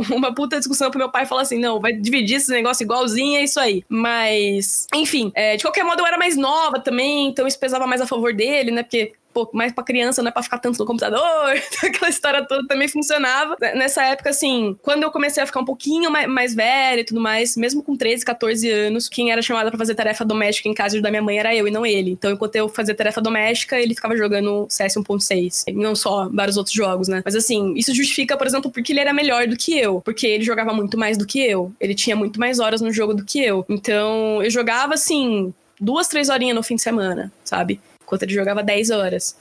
[LAUGHS] uma puta discussão pro meu pai falar assim: não, vai dividir esse negócio igualzinho, é isso aí. Mas, enfim, é, de qualquer modo eu era mais nova também, então isso pesava mais a favor dele, né? Porque pô, mais pra criança, não é pra ficar tanto no computador, [LAUGHS] aquela história toda também funcionava. Nessa época, assim, quando eu comecei a ficar um pouquinho mais, mais velha e tudo mais, mesmo com 13, 14 anos, quem era chamada pra fazer tarefa doméstica em casa da minha mãe era eu e não ele. Então, enquanto eu fazia tarefa doméstica, ele ficava jogando CS 1.6. Não só vários outros jogos, né? Mas assim, isso justifica, por exemplo, porque ele era melhor do que eu. Porque ele jogava muito mais do que eu. Ele tinha muito mais horas no jogo do que eu. Então, eu jogava, assim, duas, três horinhas no fim de semana, sabe? Enquanto ele jogava 10 horas.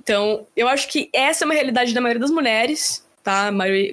Então, eu acho que essa é uma realidade da maioria das mulheres, tá?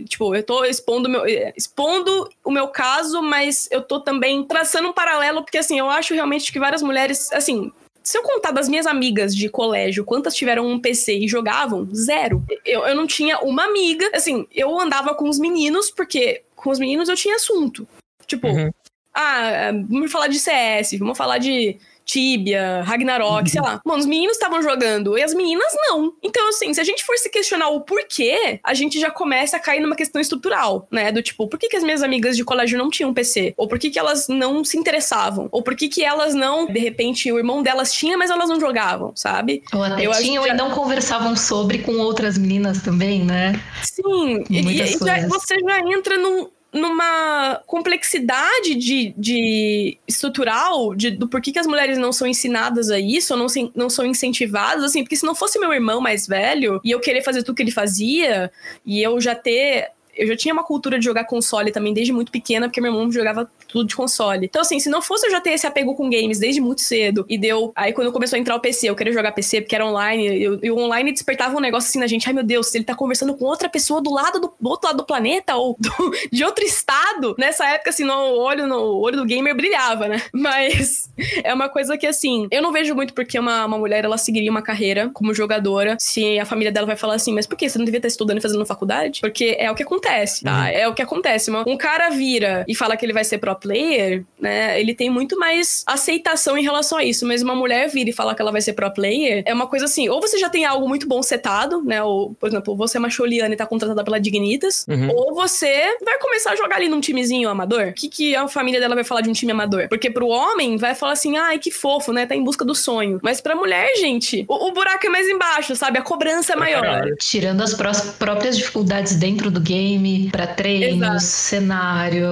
Tipo, eu tô expondo, meu, expondo o meu caso, mas eu tô também traçando um paralelo, porque assim, eu acho realmente que várias mulheres, assim, se eu contar das minhas amigas de colégio, quantas tiveram um PC e jogavam? Zero. Eu, eu não tinha uma amiga. Assim, eu andava com os meninos, porque com os meninos eu tinha assunto. Tipo, uhum. ah, vamos falar de CS, vamos falar de Tibia, Ragnarok, sei lá. Mano, os meninos estavam jogando e as meninas não. Então, assim, se a gente for se questionar o porquê, a gente já começa a cair numa questão estrutural, né? Do tipo, por que, que as minhas amigas de colégio não tinham PC? Ou por que, que elas não se interessavam? Ou por que, que elas não, de repente, o irmão delas tinha, mas elas não jogavam, sabe? Ou até Eu tinham já... e não conversavam sobre com outras meninas também, né? Sim, Muitas e, e já, você já entra num numa complexidade de, de estrutural de, do porquê que as mulheres não são ensinadas a isso, ou não, se, não são incentivadas, assim, porque se não fosse meu irmão mais velho e eu querer fazer tudo que ele fazia, e eu já ter eu já tinha uma cultura de jogar console também desde muito pequena, porque meu irmão jogava tudo de console. Então, assim, se não fosse eu já ter esse apego com games desde muito cedo, e deu. Aí, quando começou a entrar o PC, eu queria jogar PC porque era online, e o online despertava um negócio assim na gente: ai meu Deus, se ele tá conversando com outra pessoa do lado do, do outro lado do planeta, ou do, [LAUGHS] de outro estado. Nessa época, assim, no olho, no olho do gamer brilhava, né? [LAUGHS] Mas é uma coisa que, assim, eu não vejo muito porque uma, uma mulher ela seguiria uma carreira como jogadora se a família dela vai falar assim, mas por que? Você não devia estar estudando e fazendo faculdade? Porque é o que acontece, tá? Uhum. É o que acontece. Um cara vira e fala que ele vai ser pro player, né? Ele tem muito mais aceitação em relação a isso. Mas uma mulher vira e fala que ela vai ser pro player, é uma coisa assim, ou você já tem algo muito bom setado, né? Ou, por exemplo, você é uma Choliana e tá contratada pela Dignitas, uhum. ou você vai começar a jogar ali num timezinho amador. O que, que a família dela vai falar de um time amador? Porque pro homem vai falar assim, ai, que fofo, né? Tá em busca do sonho. Mas pra mulher, gente, o, o buraco é mais embaixo, sabe? A cobrança é maior. Tirando as próprias dificuldades dentro do game, para treinos, Exato. cenário.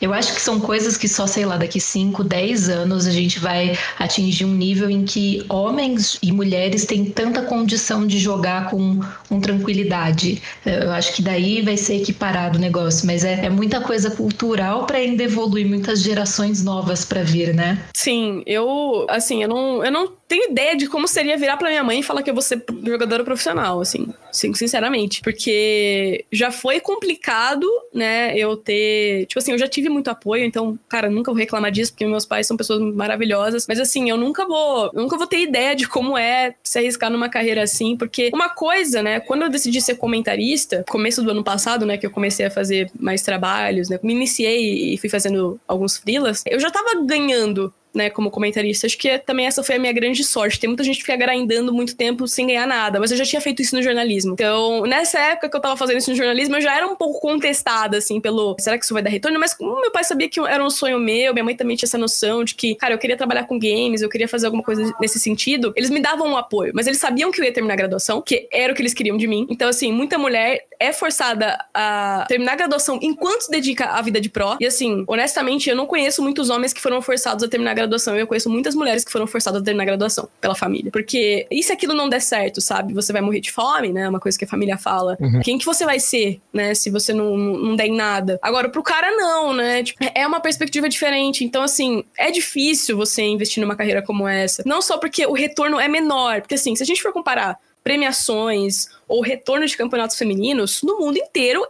Eu acho que são coisas coisas que só, sei lá, daqui 5, 10 anos a gente vai atingir um nível em que homens e mulheres têm tanta condição de jogar com, com tranquilidade. Eu acho que daí vai ser equiparado o negócio, mas é, é muita coisa cultural para ainda evoluir muitas gerações novas para vir, né? Sim, eu, assim, eu não, eu não tenho ideia de como seria virar pra minha mãe e falar que eu vou ser jogadora profissional, assim, sinceramente. Porque já foi complicado, né, eu ter. Tipo assim, eu já tive muito apoio, então, cara, nunca vou reclamar disso, porque meus pais são pessoas maravilhosas. Mas assim, eu nunca vou. nunca vou ter ideia de como é se arriscar numa carreira assim. Porque uma coisa, né, quando eu decidi ser comentarista, começo do ano passado, né, que eu comecei a fazer mais trabalhos, né, me iniciei e fui fazendo alguns freelas, eu já tava ganhando né, como comentarista. Acho que também essa foi a minha grande sorte. Tem muita gente que fica grindando muito tempo sem ganhar nada, mas eu já tinha feito isso no jornalismo. Então, nessa época que eu tava fazendo isso no jornalismo, eu já era um pouco contestada, assim, pelo será que isso vai dar retorno? Mas como meu pai sabia que era um sonho meu, minha mãe também tinha essa noção de que, cara, eu queria trabalhar com games, eu queria fazer alguma coisa nesse sentido, eles me davam um apoio, mas eles sabiam que eu ia terminar a graduação, que era o que eles queriam de mim. Então, assim, muita mulher é forçada a terminar a graduação enquanto se dedica à vida de pró. E, assim, honestamente, eu não conheço muitos homens que foram forçados a terminar a graduação. Eu conheço muitas mulheres que foram forçadas a terminar a graduação pela família. Porque e se aquilo não der certo, sabe? Você vai morrer de fome, né? Uma coisa que a família fala. Uhum. Quem que você vai ser, né? Se você não, não der em nada. Agora, pro cara, não, né? Tipo, é uma perspectiva diferente. Então, assim, é difícil você investir numa carreira como essa. Não só porque o retorno é menor. Porque, assim, se a gente for comparar premiações ou retorno de campeonatos femininos, no mundo inteiro,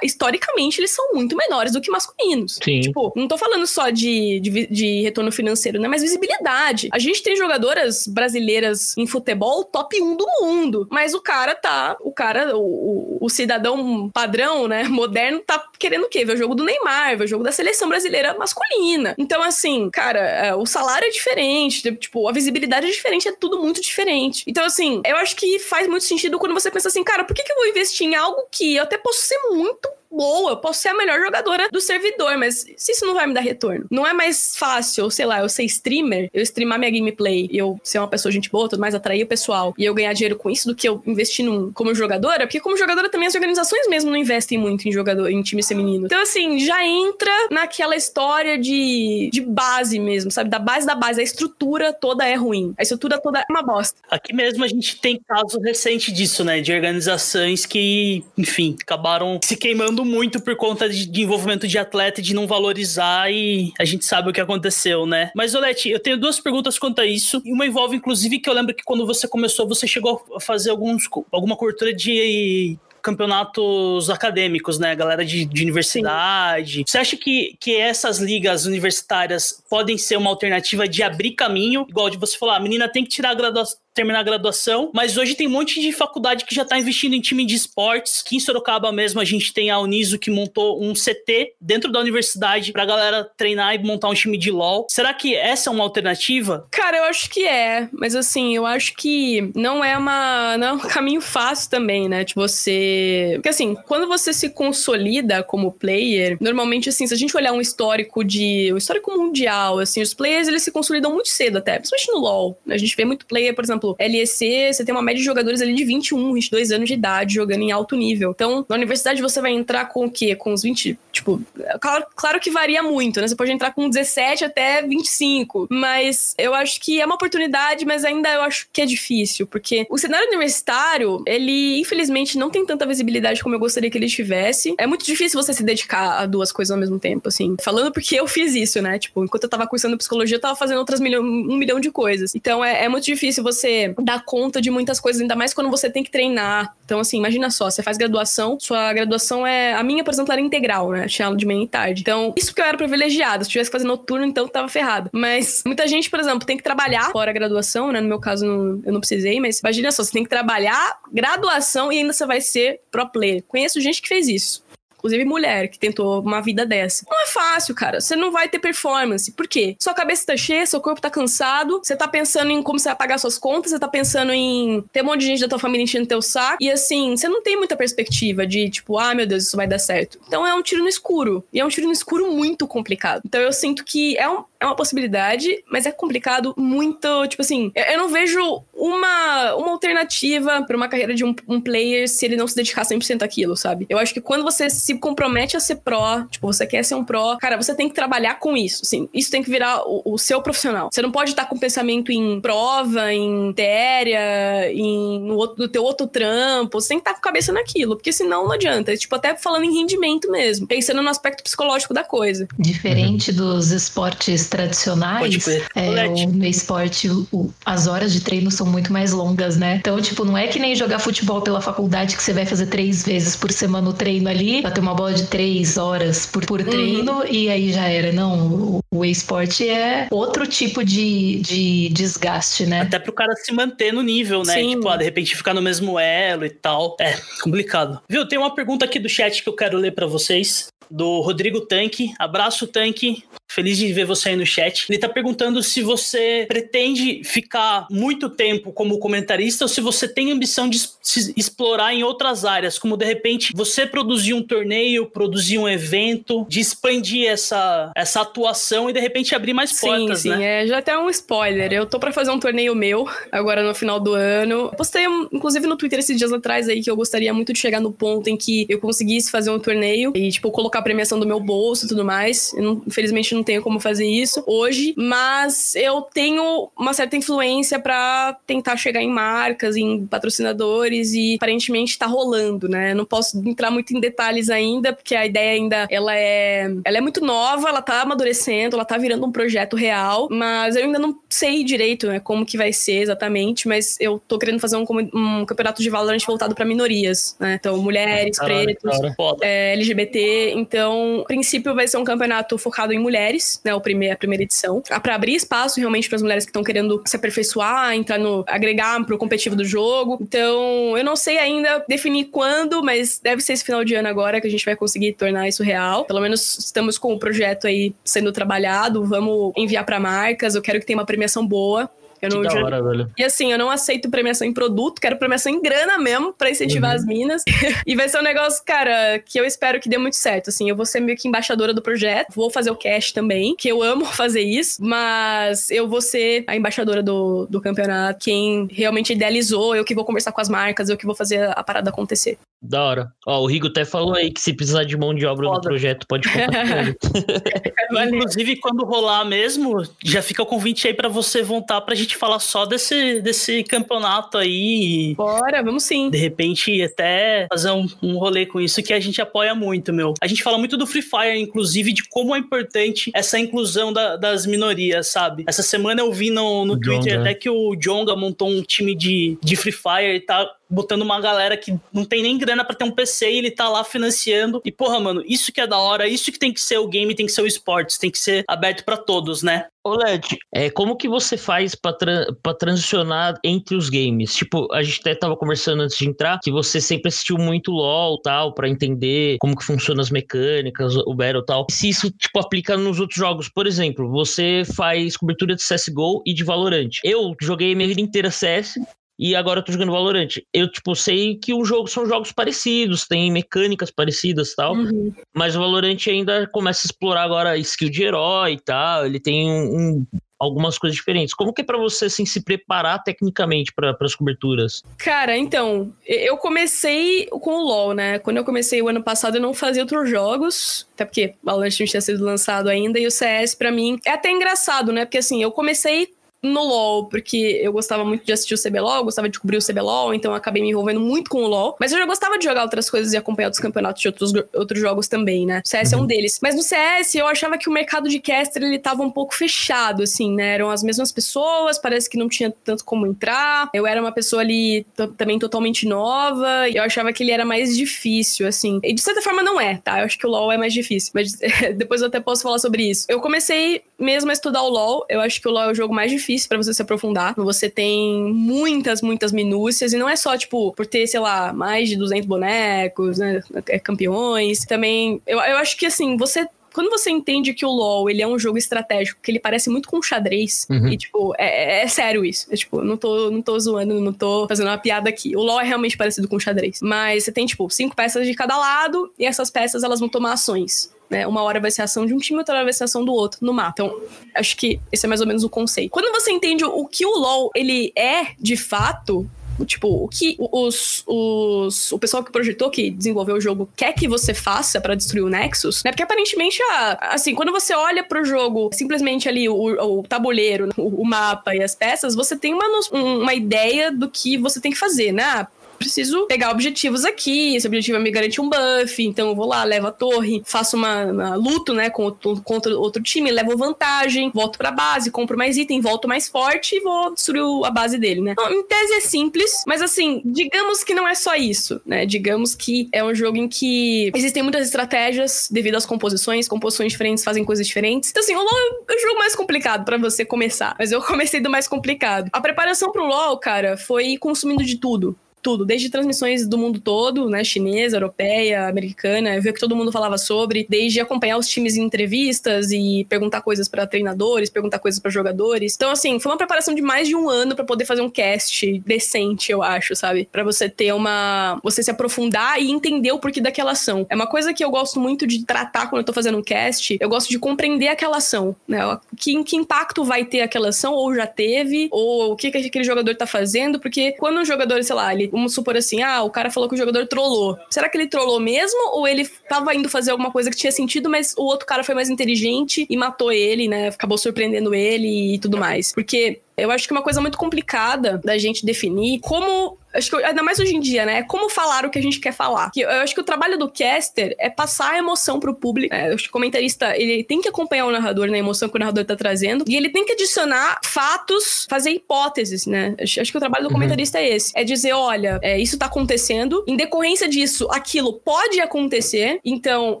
historicamente, eles são muito menores do que masculinos. Sim. Tipo, não tô falando só de, de, de, retorno financeiro, né? Mas visibilidade. A gente tem jogadoras brasileiras em futebol top 1 do mundo. Mas o cara tá. O cara, o, o cidadão padrão, né? [LAUGHS] Moderno, tá querendo o quê? Ver o jogo do Neymar, ver o jogo da seleção brasileira masculina. Então, assim, cara, é, o salário é diferente. Tipo, a visibilidade é diferente, é tudo muito diferente. Então, assim, eu acho que faz muito sentido quando você pensa assim, cara, por que, que eu vou investir em algo que eu até posso ser muito boa, eu posso ser a melhor jogadora do servidor, mas se isso não vai me dar retorno, não é mais fácil, sei lá, eu ser streamer, eu streamar minha gameplay, eu ser uma pessoa gente boa, tudo mais, atrair o pessoal e eu ganhar dinheiro com isso do que eu investir num, como jogadora, porque como jogadora também as organizações mesmo não investem muito em jogador, em time feminino. Então, assim, já entra naquela história de, de base mesmo, sabe? Da base da base, a estrutura toda é ruim, a estrutura toda é uma bosta. Aqui mesmo a gente tem caso recente disso, né? De organizações que, enfim, acabaram se queimando muito por conta de, de, envolvimento de atleta e de não valorizar e a gente sabe o que aconteceu, né? Mas, Olete, eu tenho duas perguntas quanto a isso. Uma envolve, inclusive, que eu lembro que quando você começou, você chegou a fazer alguns, alguma cobertura de campeonatos acadêmicos, né? Galera de, de universidade. Sim. Você acha que, que essas ligas universitárias podem ser uma alternativa de abrir caminho? Igual de você falar, a menina tem que tirar a graduação terminar a graduação, mas hoje tem um monte de faculdade que já está investindo em time de esportes. Aqui em Sorocaba mesmo a gente tem a Uniso que montou um CT dentro da universidade pra galera treinar e montar um time de LoL. Será que essa é uma alternativa? Cara, eu acho que é, mas assim, eu acho que não é uma não é um [LAUGHS] caminho fácil também, né? De você, porque assim, quando você se consolida como player, normalmente assim, se a gente olhar um histórico de um histórico mundial, assim, os players eles se consolidam muito cedo até, principalmente no LoL. Né? A gente vê muito player, por exemplo, exemplo, LEC, você tem uma média de jogadores ali de 21, 22 anos de idade jogando em alto nível. Então, na universidade você vai entrar com o quê? Com os 20, tipo, claro, claro que varia muito, né? Você pode entrar com 17 até 25, mas eu acho que é uma oportunidade, mas ainda eu acho que é difícil, porque o cenário universitário, ele infelizmente não tem tanta visibilidade como eu gostaria que ele tivesse. É muito difícil você se dedicar a duas coisas ao mesmo tempo, assim. Falando porque eu fiz isso, né? Tipo, enquanto eu tava cursando psicologia, eu tava fazendo outras um milhão de coisas. Então é, é muito difícil você dar conta de muitas coisas, ainda mais quando você tem que treinar. Então, assim, imagina só, você faz graduação, sua graduação é. A minha, por exemplo, era integral, né? Tinha aula de manhã e tarde. Então, isso porque eu era privilegiada. Se tivesse que fazer noturno, então tava ferrado. Mas muita gente, por exemplo, tem que trabalhar fora a graduação, né? No meu caso, não, eu não precisei, mas imagina só, você tem que trabalhar graduação e ainda você vai ser pro player. Conheço gente que fez isso inclusive mulher, que tentou uma vida dessa. Não é fácil, cara. Você não vai ter performance. Por quê? Sua cabeça tá cheia, seu corpo tá cansado, você tá pensando em como você vai pagar suas contas, você tá pensando em ter um monte de gente da tua família enchendo teu saco. E assim, você não tem muita perspectiva de, tipo, ah, meu Deus, isso vai dar certo. Então é um tiro no escuro. E é um tiro no escuro muito complicado. Então eu sinto que é um, é uma possibilidade, mas é complicado muito. Tipo assim, eu não vejo uma, uma alternativa para uma carreira de um, um, player se ele não se dedicar 100% àquilo, sabe? Eu acho que quando você se compromete a ser pró, tipo, você quer ser um pró, cara, você tem que trabalhar com isso, assim. Isso tem que virar o, o seu profissional. Você não pode estar com pensamento em prova, em matéria, em, no, outro, no teu outro trampo. Você tem que estar com a cabeça naquilo, porque senão não adianta. Tipo, até falando em rendimento mesmo, pensando no aspecto psicológico da coisa. Diferente dos esportes tradicionais, é, o, no esporte o, as horas de treino são muito mais longas, né? Então, tipo, não é que nem jogar futebol pela faculdade que você vai fazer três vezes por semana o treino ali, bater uma bola de três horas por, por uhum. treino e aí já era. Não, o, o esporte é outro tipo de, de desgaste, né? Até pro cara se manter no nível, né? Sim. Tipo, ah, de repente ficar no mesmo elo e tal. É, complicado. Viu, tem uma pergunta aqui do chat que eu quero ler para vocês do Rodrigo Tanque. Abraço, Tanque. Feliz de ver você aí no chat. Ele tá perguntando se você pretende ficar muito tempo como comentarista ou se você tem ambição de se explorar em outras áreas, como de repente você produzir um torneio, produzir um evento, de expandir essa, essa atuação e de repente abrir mais sim, portas, sim, né? É, já até um spoiler. Eu tô para fazer um torneio meu agora no final do ano. Postei inclusive no Twitter esses dias atrás aí que eu gostaria muito de chegar no ponto em que eu conseguisse fazer um torneio e tipo colocar a premiação do meu bolso e tudo mais. Eu não, infelizmente não tenho como fazer isso hoje, mas eu tenho uma certa influência para tentar chegar em marcas, em patrocinadores e aparentemente tá rolando, né? Eu não posso entrar muito em detalhes ainda, porque a ideia ainda ela é, ela é muito nova, ela tá amadurecendo, ela tá virando um projeto real, mas eu ainda não sei direito, né, como que vai ser exatamente, mas eu tô querendo fazer um, um campeonato de Valorant voltado para minorias, né? Então, mulheres, Caralho, pretos, é, LGBT, então, a princípio vai ser um campeonato focado em mulheres, né? O primeiro, a primeira edição. para abrir espaço realmente para as mulheres que estão querendo se aperfeiçoar, entrar no. agregar pro competitivo do jogo. Então, eu não sei ainda definir quando, mas deve ser esse final de ano agora que a gente vai conseguir tornar isso real. Pelo menos estamos com o projeto aí sendo trabalhado, vamos enviar para marcas. Eu quero que tenha uma premiação boa. Eu não, que da hora, velho. E assim, eu não aceito premiação em produto, quero premiação em grana mesmo, pra incentivar uhum. as minas. e vai ser um negócio, cara, que eu espero que dê muito certo. Assim, eu vou ser meio que embaixadora do projeto, vou fazer o cast também, que eu amo [LAUGHS] fazer isso, mas eu vou ser a embaixadora do, do campeonato, quem realmente idealizou, eu que vou conversar com as marcas, eu que vou fazer a parada acontecer. Da hora. Ó, o Rigo até falou aí que se precisar de mão de obra Foda. no projeto, pode contar com ele. [LAUGHS] [LAUGHS] Inclusive, quando rolar mesmo, já fica o convite aí para você voltar pra gente falar só desse, desse campeonato aí. Bora, vamos sim. De repente, até fazer um, um rolê com isso que a gente apoia muito, meu. A gente fala muito do Free Fire, inclusive, de como é importante essa inclusão da, das minorias, sabe? Essa semana eu vi no, no Twitter Jonga. até que o Jonga montou um time de, de Free Fire e tá botando uma galera que não tem nem grana para ter um PC e ele tá lá financiando. E porra, mano, isso que é da hora, isso que tem que ser o game, tem que ser o esportes, tem que ser aberto para todos, né? Ô Led, é, como que você faz pra, tra pra transicionar entre os games? Tipo, a gente até tava conversando antes de entrar que você sempre assistiu muito LoL tal, para entender como que funcionam as mecânicas, o Battle tal. Se isso, tipo, aplica nos outros jogos, por exemplo, você faz cobertura de CSGO e de Valorant. Eu joguei minha vida inteira CS, e agora eu tô jogando Valorant. Eu, tipo, sei que o jogo são jogos parecidos, tem mecânicas parecidas e tal, uhum. mas o Valorant ainda começa a explorar agora skill de herói e tal, ele tem um, um algumas coisas diferentes. Como que é para você assim, se preparar tecnicamente para as coberturas? Cara, então, eu comecei com o LoL, né? Quando eu comecei o ano passado, eu não fazia outros jogos, até porque Valorant não tinha sido lançado ainda, e o CS para mim é até engraçado, né? Porque assim, eu comecei no LoL, porque eu gostava muito de assistir o CBLOL, gostava de cobrir o CBLOL, então eu acabei me envolvendo muito com o LoL. Mas eu já gostava de jogar outras coisas e acompanhar os campeonatos de outros, outros jogos também, né? O CS uhum. é um uhum. deles. Mas no CS eu achava que o mercado de caster ele tava um pouco fechado, assim, né? Eram as mesmas pessoas, parece que não tinha tanto como entrar. Eu era uma pessoa ali também totalmente nova, e eu achava que ele era mais difícil, assim. E de certa forma não é, tá? Eu acho que o LoL é mais difícil, mas [LAUGHS] depois eu até posso falar sobre isso. Eu comecei mesmo a estudar o LoL, eu acho que o LoL é o jogo mais difícil para você se aprofundar. Você tem muitas, muitas minúcias. E não é só, tipo, por ter, sei lá, mais de 200 bonecos, né? É, campeões. Também, eu, eu acho que, assim, você quando você entende que o LoL ele é um jogo estratégico, que ele parece muito com xadrez, uhum. e, tipo, é, é, é, sério isso. É, tipo, não tô, não tô zoando, não tô fazendo uma piada aqui. O LoL é realmente parecido com xadrez. Mas você tem, tipo, cinco peças de cada lado, e essas peças elas vão tomar ações né? Uma hora vai ser a ação de um time, outra hora vai ser a ação do outro no mapa. Então, acho que esse é mais ou menos o conceito. Quando você entende o que o LoL ele é de fato, Tipo, o que os, os, o pessoal que projetou, que desenvolveu o jogo, quer que você faça para destruir o Nexus, né? Porque aparentemente, assim, quando você olha pro jogo, simplesmente ali o, o tabuleiro, o, o, mapa e as peças, você tem uma, uma ideia do que você tem que fazer, né? Preciso pegar objetivos aqui, esse objetivo é me garantir um buff, então eu vou lá, levo a torre, faço uma, uma luto, né, contra, contra outro time, levo vantagem, volto pra base, compro mais item, volto mais forte e vou destruir a base dele, né? Então, em tese é simples, mas assim, digamos que não é só isso, né? Digamos que é um jogo em que existem muitas estratégias devido às composições, composições diferentes fazem coisas diferentes. Então assim, o LoL é o jogo mais complicado para você começar, mas eu [LAUGHS] comecei do mais complicado. A preparação pro LoL, cara, foi consumindo de tudo tudo, desde transmissões do mundo todo, né, chinesa, europeia, americana, ver o que todo mundo falava sobre, desde acompanhar os times em entrevistas e perguntar coisas para treinadores, perguntar coisas para jogadores. Então, assim, foi uma preparação de mais de um ano para poder fazer um cast decente, eu acho, sabe? Para você ter uma. você se aprofundar e entender o porquê daquela ação. É uma coisa que eu gosto muito de tratar quando eu tô fazendo um cast, eu gosto de compreender aquela ação, né? Que, que impacto vai ter aquela ação, ou já teve, ou o que, que aquele jogador tá fazendo, porque quando um jogador, sei lá, ele vamos supor assim, ah, o cara falou que o jogador trollou. Será que ele trollou mesmo? Ou ele tava indo fazer alguma coisa que tinha sentido, mas o outro cara foi mais inteligente e matou ele, né? Acabou surpreendendo ele e tudo mais. Porque eu acho que é uma coisa muito complicada da gente definir como acho que ainda mais hoje em dia, né? Como falar o que a gente quer falar. Eu acho que o trabalho do caster é passar a emoção pro público. É, acho que o comentarista, ele tem que acompanhar o narrador na emoção que o narrador tá trazendo. E ele tem que adicionar fatos, fazer hipóteses, né? Acho, acho que o trabalho do uhum. comentarista é esse. É dizer, olha, é, isso tá acontecendo. Em decorrência disso, aquilo pode acontecer. Então,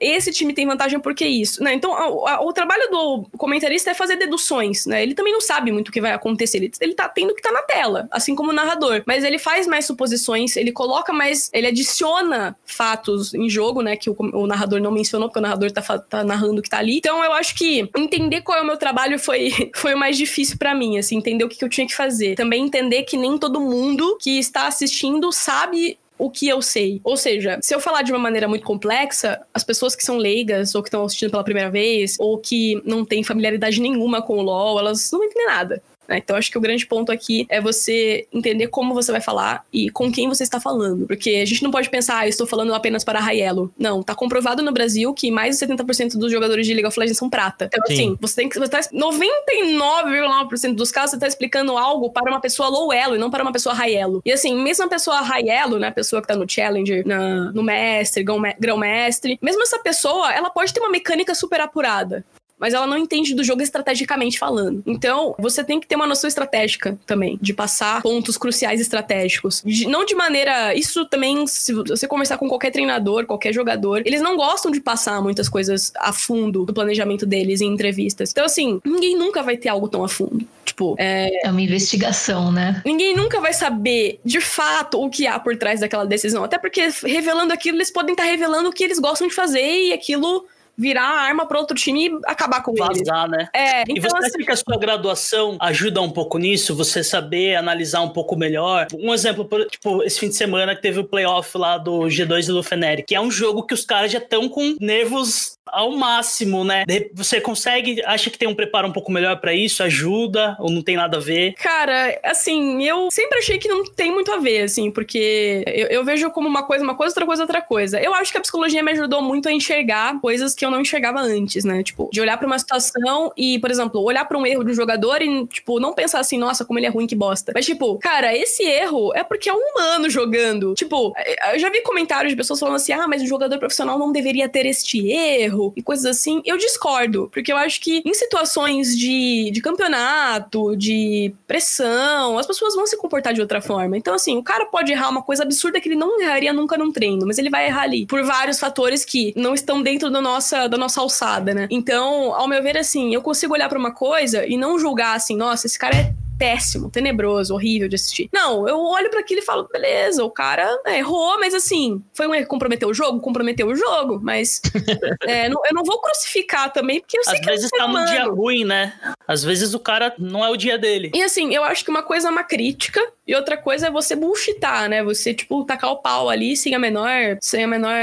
esse time tem vantagem porque isso. Né? Então, a, a, o trabalho do comentarista é fazer deduções, né? Ele também não sabe muito o que vai acontecer. Ele, ele tá tendo que tá na tela, assim como o narrador. Mas ele faz mais suposições, ele coloca mais. Ele adiciona fatos em jogo, né? Que o, o narrador não mencionou, porque o narrador tá, tá, narrando o que tá ali. Então eu acho que entender qual é o meu trabalho foi, [LAUGHS] foi o mais difícil para mim, assim, entender o que, que eu tinha que fazer. Também entender que nem todo mundo que está assistindo sabe o que eu sei. Ou seja, se eu falar de uma maneira muito complexa, as pessoas que são leigas ou que estão assistindo pela primeira vez ou que não têm familiaridade nenhuma com o LoL, elas não vão entender nada. Né? Então, acho que o grande ponto aqui é você entender como você vai falar e com quem você está falando. Porque a gente não pode pensar, ah, estou falando apenas para Raiello. Não, tá comprovado no Brasil que mais de 70% dos jogadores de League of Legends são prata. Então, Sim. assim, você tem que. Você tá, 99,9% dos casos você está explicando algo para uma pessoa low elo e não para uma pessoa elo. E assim, mesmo a pessoa elo, né? A pessoa que tá no Challenger, na, no mestre, grão-mestre, mesmo essa pessoa, ela pode ter uma mecânica super apurada mas ela não entende do jogo estrategicamente falando. Então, você tem que ter uma noção estratégica também, de passar pontos cruciais estratégicos. De, não de maneira. Isso também, se você conversar com qualquer treinador, qualquer jogador, eles não gostam de passar muitas coisas a fundo do planejamento deles em entrevistas. Então, assim, ninguém nunca vai ter algo tão a fundo. Tipo, é... é uma investigação, né? Ninguém nunca vai saber de fato o que há por trás daquela decisão. Até porque revelando aquilo, eles podem estar revelando o que eles gostam de fazer e aquilo virar a arma para outro time e acabar com Vazar, ele. Vazar, né? É, então, e você assim... acha que a sua graduação ajuda um pouco nisso? Você saber analisar um pouco melhor? Um exemplo, tipo, esse fim de semana que teve o playoff lá do G2 e do Feneric, que é um jogo que os caras já estão com nervos ao máximo, né? Você consegue, acha que tem um preparo um pouco melhor para isso? Ajuda ou não tem nada a ver? Cara, assim, eu sempre achei que não tem muito a ver, assim, porque eu, eu vejo como uma coisa, uma coisa, outra coisa, outra coisa. Eu acho que a psicologia me ajudou muito a enxergar coisas que eu não enxergava antes, né? Tipo, de olhar para uma situação e, por exemplo, olhar para um erro de um jogador e, tipo, não pensar assim, nossa, como ele é ruim, que bosta. Mas, tipo, cara, esse erro é porque é um humano jogando. Tipo, eu já vi comentários de pessoas falando assim, ah, mas um jogador profissional não deveria ter este erro e coisas assim, eu discordo. Porque eu acho que em situações de, de campeonato, de pressão, as pessoas vão se comportar de outra forma. Então, assim, o cara pode errar uma coisa absurda que ele não erraria nunca num treino, mas ele vai errar ali. Por vários fatores que não estão dentro da nossa, da nossa alçada, né? Então, ao meu ver, assim, eu consigo olhar para uma coisa e não julgar assim, nossa, esse cara é péssimo, tenebroso, horrível de assistir. Não, eu olho para aquilo e falo, beleza, o cara né, errou, mas assim, foi um erro, comprometeu o jogo? Comprometeu o jogo, mas [LAUGHS] é, não, eu não vou crucificar também, porque eu sei Às que é vezes tá num dia ruim, né? Às vezes o cara não é o dia dele. E assim, eu acho que uma coisa é uma crítica e outra coisa é você bullshitar, né? Você, tipo, tacar o pau ali sem a menor, sem a menor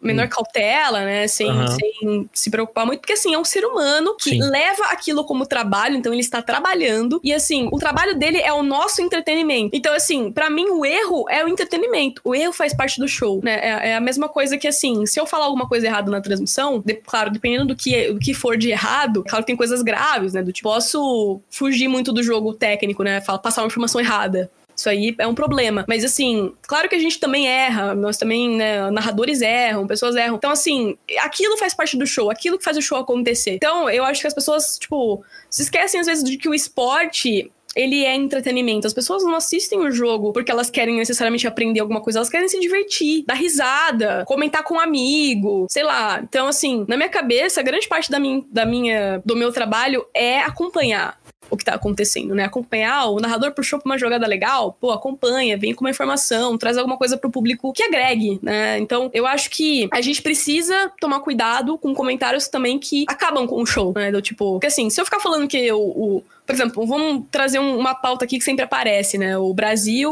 menor hum. cautela, né? Sem, uhum. sem se preocupar muito, porque assim, é um ser humano que Sim. leva aquilo como trabalho, então ele está trabalhando. E assim, o trabalho dele é o nosso entretenimento. Então, assim, para mim, o erro é o entretenimento. O erro faz parte do show, né? É, é, a mesma coisa que assim, se eu falar alguma coisa errada na transmissão, de, claro, dependendo do que, do que for de errado, claro que tem coisas graves, né? Do tipo, posso fugir muito do jogo técnico, né? Passar uma informação errada. Isso aí é um problema. Mas assim, claro que a gente também erra, nós também, né, narradores erram, pessoas erram. Então, assim, aquilo faz parte do show, aquilo que faz o show acontecer. Então, eu acho que as pessoas, tipo, se esquecem às vezes de que o esporte ele é entretenimento. As pessoas não assistem o jogo porque elas querem necessariamente aprender alguma coisa, elas querem se divertir, dar risada, comentar com um amigo, sei lá. Então, assim, na minha cabeça, grande parte da minha, da minha do meu trabalho é acompanhar o que tá acontecendo, né? Acompanhar, o narrador puxou pra uma jogada legal, pô, acompanha, vem com uma informação, traz alguma coisa pro público que agregue, né? Então, eu acho que a gente precisa tomar cuidado com comentários também que acabam com o show, né? Do tipo, porque assim, se eu ficar falando que o, o por exemplo, vamos trazer um, uma pauta aqui que sempre aparece, né? O Brasil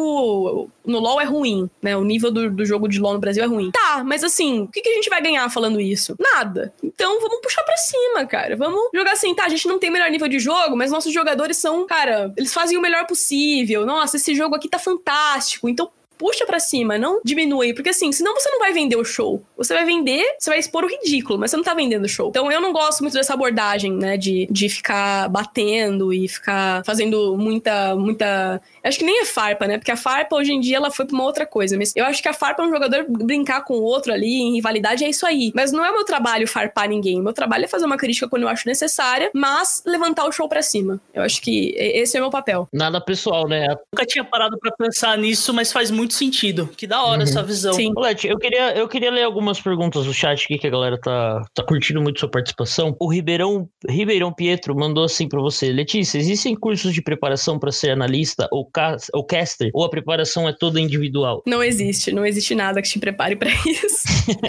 no LoL é ruim, né? O nível do, do jogo de LoL no Brasil é ruim. Tá, mas assim, o que, que a gente vai ganhar falando isso? Nada. Então vamos puxar pra cima, cara. Vamos jogar assim, tá? A gente não tem melhor nível de jogo, mas nossos jogadores são, cara, eles fazem o melhor possível. Nossa, esse jogo aqui tá fantástico. Então puxa para cima, não diminui, porque assim, senão você não vai vender o show. Você vai vender, você vai expor o ridículo, mas você não tá vendendo o show. Então eu não gosto muito dessa abordagem, né, de, de ficar batendo e ficar fazendo muita, muita Acho que nem é farpa, né? Porque a farpa hoje em dia ela foi pra uma outra coisa. Mas eu acho que a farpa é um jogador brincar com o outro ali em rivalidade, é isso aí. Mas não é meu trabalho farpar ninguém. Meu trabalho é fazer uma crítica quando eu acho necessária, mas levantar o show para cima. Eu acho que esse é o meu papel. Nada pessoal, né? Eu nunca tinha parado para pensar nisso, mas faz muito sentido. Que da hora uhum. essa visão. Sim. Olete, eu queria, eu queria ler algumas perguntas do chat aqui que a galera tá, tá curtindo muito sua participação. O Ribeirão, Ribeirão Pietro mandou assim para você: Letícia, existem cursos de preparação para ser analista ou ou caster, ou a preparação é toda individual? Não existe, não existe nada que te prepare para [LAUGHS] isso.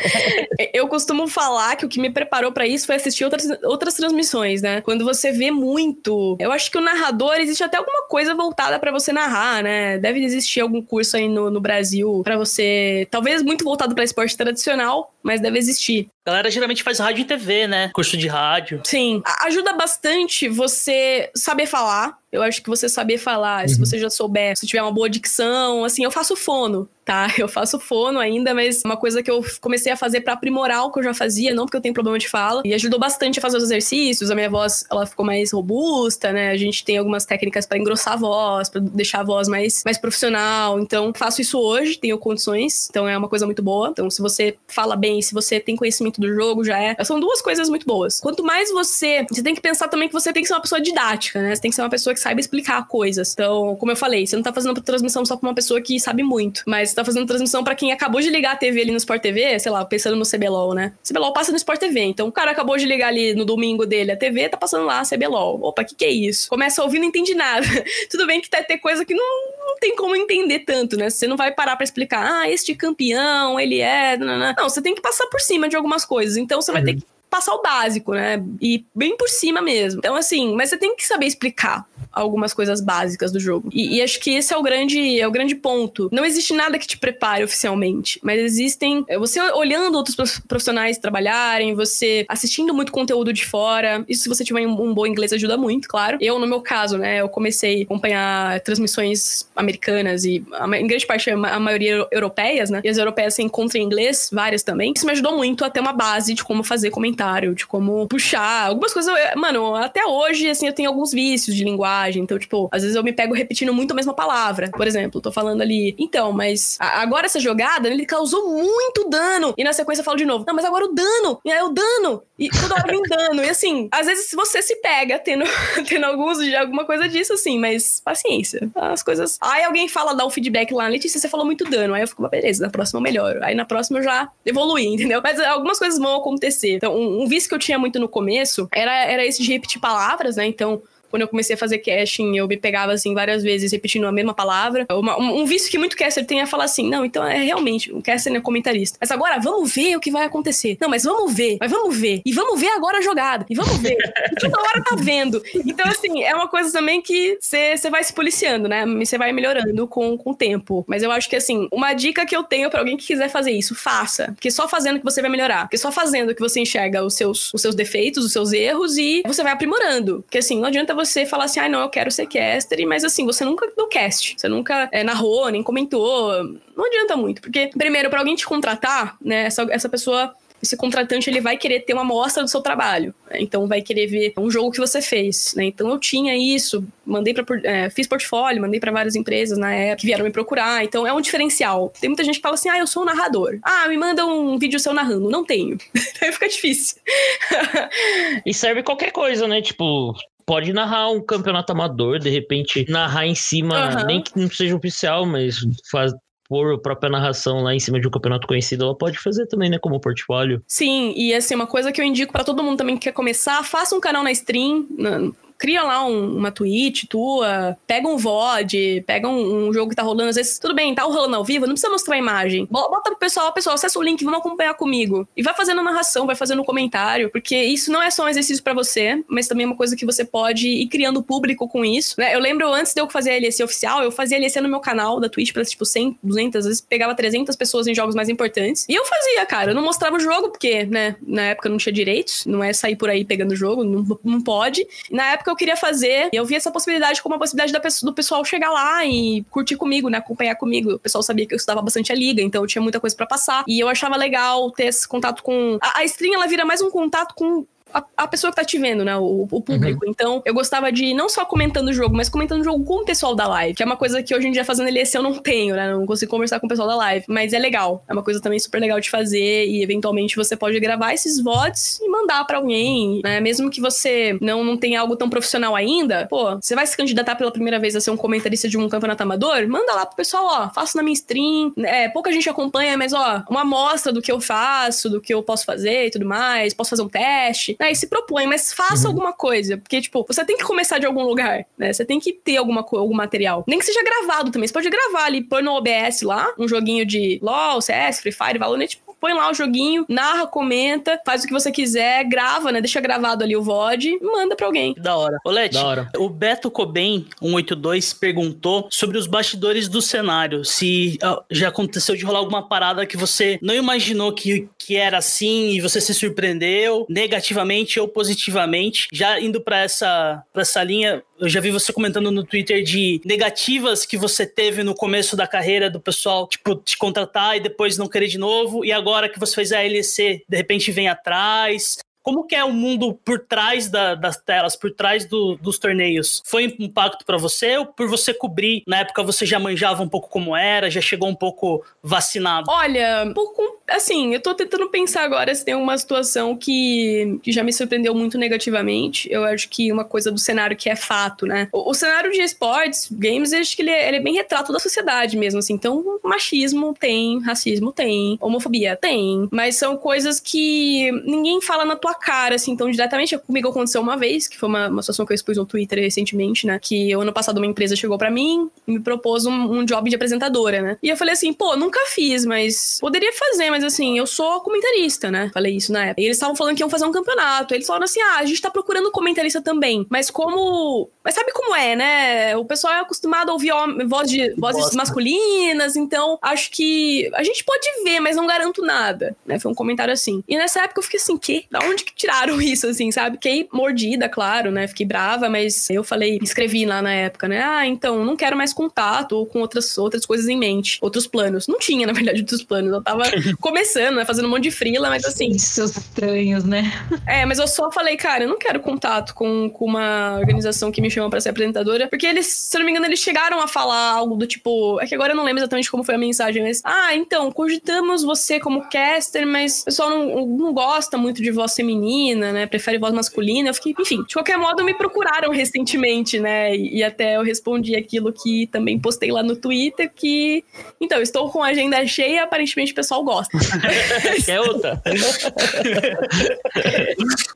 [LAUGHS] eu costumo falar que o que me preparou para isso foi assistir outras, outras transmissões, né? Quando você vê muito, eu acho que o narrador existe até alguma coisa voltada para você narrar, né? Deve existir algum curso aí no, no Brasil para você, talvez muito voltado para esporte tradicional, mas deve existir. A galera geralmente faz rádio e TV, né? Curso de rádio. Sim. Ajuda bastante você saber falar. Eu acho que você saber falar, uhum. se você já souber, se tiver uma boa dicção, assim, eu faço fono tá? Eu faço fono ainda, mas uma coisa que eu comecei a fazer para aprimorar o que eu já fazia, não porque eu tenho problema de fala. E ajudou bastante a fazer os exercícios, a minha voz, ela ficou mais robusta, né? A gente tem algumas técnicas para engrossar a voz, para deixar a voz mais, mais profissional. Então, faço isso hoje, tenho condições, então é uma coisa muito boa. Então, se você fala bem, se você tem conhecimento do jogo, já é. São duas coisas muito boas. Quanto mais você. Você tem que pensar também que você tem que ser uma pessoa didática, né? Você tem que ser uma pessoa que saiba explicar coisas. Então, como eu falei, você não tá fazendo transmissão só pra uma pessoa que sabe muito, mas tá fazendo transmissão para quem acabou de ligar a TV ali no Sport TV, sei lá, pensando no CBLOL, né? CBLOL passa no Sport TV, então o cara acabou de ligar ali no domingo dele a TV, tá passando lá a CBLOL. Opa, o que que é isso? Começa a ouvir, não entende nada. [LAUGHS] Tudo bem que tá ter coisa que não, não tem como entender tanto, né? Você não vai parar para explicar, ah, este campeão, ele é... Não, não, não, você tem que passar por cima de algumas coisas, então você uhum. vai ter uhum. que passar o básico, né? E bem por cima mesmo. Então, assim, mas você tem que saber explicar algumas coisas básicas do jogo. E, e, acho que esse é o grande é o grande ponto. Não existe nada que te prepare oficialmente, mas existem é, você olhando outros profissionais trabalharem, você assistindo muito conteúdo de fora. Isso se você tiver um, bom inglês ajuda muito, claro. Eu no meu caso, né, eu comecei a acompanhar transmissões americanas e em grande parte a maioria europeias, né? E as europeias se encontram em inglês, várias também. Isso me ajudou muito a ter uma base de como fazer comentário, de como puxar algumas coisas. Mano, até hoje assim eu tenho alguns vícios de linguagem linguagem. Então, tipo, às vezes eu me pego repetindo muito a mesma palavra. Por exemplo, tô falando ali, então, mas agora essa jogada, ele causou muito dano. E na sequência eu falo de novo, não, mas agora o dano. E aí o dano. E toda hora vem dano. E assim, às vezes você se pega tendo, [LAUGHS] tendo alguns de alguma coisa disso, assim, mas paciência. As coisas. Aí alguém fala, dá um feedback lá, Letícia, você falou muito dano. Aí eu fico, beleza, na próxima eu melhoro. Aí na próxima eu já evoluí, [LAUGHS] entendeu? Mas algumas coisas vão acontecer. Então, um, um vício que eu tinha muito no começo era, era esse de repetir palavras, né? Então, quando eu comecei a fazer casting, eu me pegava assim várias vezes repetindo a mesma palavra. Uma, um, um, vício que muito caster tem é falar assim: não, então é realmente, o caster é comentarista. Mas agora vamos ver o que vai acontecer. Não, mas vamos ver, mas vamos ver. E vamos ver agora a jogada. E vamos ver. e [LAUGHS] toda hora tá vendo. Então, assim, é uma coisa também que você vai se policiando, né? Você vai melhorando com, com o tempo. Mas eu acho que, assim, uma dica que eu tenho para alguém que quiser fazer isso, faça. Porque só fazendo que você vai melhorar. Porque só fazendo que você enxerga os seus, os seus defeitos, os seus erros e você vai aprimorando. Porque, assim, não adianta você falar assim, ah, não, eu quero ser caster, mas, assim, você nunca deu cast. Você nunca é, narrou, nem comentou. Não adianta muito. Porque, primeiro, para alguém te contratar, né, essa, essa pessoa esse contratante ele vai querer ter uma amostra do seu trabalho. Né? Então vai querer ver um jogo que você fez. Né? Então eu tinha isso, mandei para é, fiz portfólio, mandei para várias empresas na época que vieram me procurar. Então é um diferencial. Tem muita gente que fala assim: "Ah, eu sou um narrador". Ah, me manda um vídeo seu narrando. Não tenho. [LAUGHS] Aí fica difícil. e serve qualquer coisa, né? Tipo, pode narrar um campeonato amador, de repente narrar em cima, uhum. nem que não seja oficial, mas faz, pôr a própria narração lá em cima de um campeonato conhecido, ela pode fazer também, né, como portfólio. Sim, e assim, uma coisa que eu indico para todo mundo também que quer começar, faça um canal na stream, cria lá um, uma tweet tua, pega um VOD, pega um, um, jogo que tá rolando, às vezes, tudo bem, tá rolando ao vivo, não precisa mostrar a imagem. Bota pro pessoal, pessoal, acessa o link, vamos acompanhar comigo. E vai fazendo narração, vai fazendo comentário, porque isso não é só um exercício para você, mas também é uma coisa que você pode ir criando público com isso. Né? Eu lembro antes de eu fazer a LEC oficial, eu fazia LEC no meu canal da Twitch pra, tipo, 100, 200, às vezes pegava 300 pessoas em jogos mais importantes. E eu fazia, cara, eu não mostrava o jogo, porque, né, na época não tinha direitos, não é sair por aí pegando o jogo, não, não pode. Na época eu queria fazer e eu vi essa possibilidade como uma possibilidade da do pessoal chegar lá e curtir comigo, né? Acompanhar comigo. O pessoal sabia que eu estudava bastante a liga, então eu tinha muita coisa para passar. E eu achava legal ter esse contato com. A, a stream, ela vira mais um contato com a, a, pessoa que tá te vendo, né? O, o público. Uhum. Então, eu gostava de não só comentando o jogo, mas comentando o jogo com o pessoal da live. Que é uma coisa que hoje em dia fazendo LEC eu não tenho, né? Não consigo conversar com o pessoal da live. Mas é legal. É uma coisa também super legal de fazer. E eventualmente você pode gravar esses VODs e mandar para alguém, né? Mesmo que você não, não tenha algo tão profissional ainda, pô, você vai se candidatar pela primeira vez a ser um comentarista de um campeonato amador? Manda lá pro pessoal, ó, faço na minha stream. É, pouca gente acompanha, mas ó, uma amostra do que eu faço, do que eu posso fazer e tudo mais. Posso fazer um teste. Né? E se propõe, mas faça uhum. alguma coisa. Porque, tipo, você tem que começar de algum lugar, né? Você tem que ter alguma, algum material. Nem que seja gravado também. Você pode gravar ali, pôr no OBS lá, um joguinho de LOL, CS, Free Fire, Valorant, tipo, põe lá o joguinho, narra, comenta, faz o que você quiser, grava, né? Deixa gravado ali o VOD e manda pra alguém. Da hora. Olete, da hora. o Beto Coben, 182, perguntou sobre os bastidores do cenário. Se uh, já aconteceu de rolar alguma parada que você não imaginou que, que era assim e você se surpreendeu negativamente ou positivamente. Já indo para essa, pra essa linha, eu já vi você comentando no Twitter de negativas que você teve no começo da carreira do pessoal, tipo, te contratar e depois não querer de novo, e agora que você fez a LEC, de repente vem atrás. Como que é o mundo por trás da, das telas, por trás do, dos torneios? Foi um impacto para você ou por você cobrir? Na época você já manjava um pouco como era, já chegou um pouco vacinado? Olha, pouco assim, eu tô tentando pensar agora se tem uma situação que, que já me surpreendeu muito negativamente. Eu acho que uma coisa do cenário que é fato, né? O, o cenário de esportes, games, eu acho que ele é, ele é, bem retrato da sociedade mesmo, assim. Então, machismo tem, racismo tem, homofobia tem, mas são coisas que ninguém fala na tua cara, assim, então diretamente. Comigo aconteceu uma vez, que foi uma, uma situação que eu expus no Twitter recentemente, né? Que ano passado uma empresa chegou para mim e me propôs um, um job de apresentadora, né? E eu falei assim, pô, nunca fiz, mas poderia fazer, mas mas assim, eu sou comentarista, né? Falei isso na época. E eles estavam falando que iam fazer um campeonato. Eles falaram assim: ah, a gente tá procurando comentarista também. Mas como. Mas sabe como é, né? O pessoal é acostumado a ouvir voz de, vozes masculinas, então acho que a gente pode ver, mas não garanto nada, né? Foi um comentário assim. E nessa época eu fiquei assim, que? Da onde que tiraram [LAUGHS] isso, assim, sabe? Fiquei mordida, claro, né? Fiquei brava, mas eu falei, escrevi lá na época, né? Ah, então, não quero mais contato ou com outras, outras coisas em mente, outros planos. Não tinha, na verdade, [LAUGHS] outros planos. Eu tava [LAUGHS] começando, né? Fazendo um monte de frila, mas assim. Seus estranhos, né? É, mas eu só falei, cara, eu não quero contato com, com uma organização que me chama para ser apresentadora. Porque eles, se eu não me engano, eles chegaram a falar algo do tipo. É que agora eu não lembro exatamente como foi a mensagem, mas. Ah, então, cogitamos você como caster, mas o pessoal não, não gosta muito de voz feminina, né? Prefere voz masculina. Eu fiquei, enfim, de qualquer modo, me procuraram recentemente, né? E, e até eu respondi aquilo que também postei lá no Twitter que. Então, estou com a agenda cheia aparentemente o pessoal gosta. [LAUGHS] Quer outra?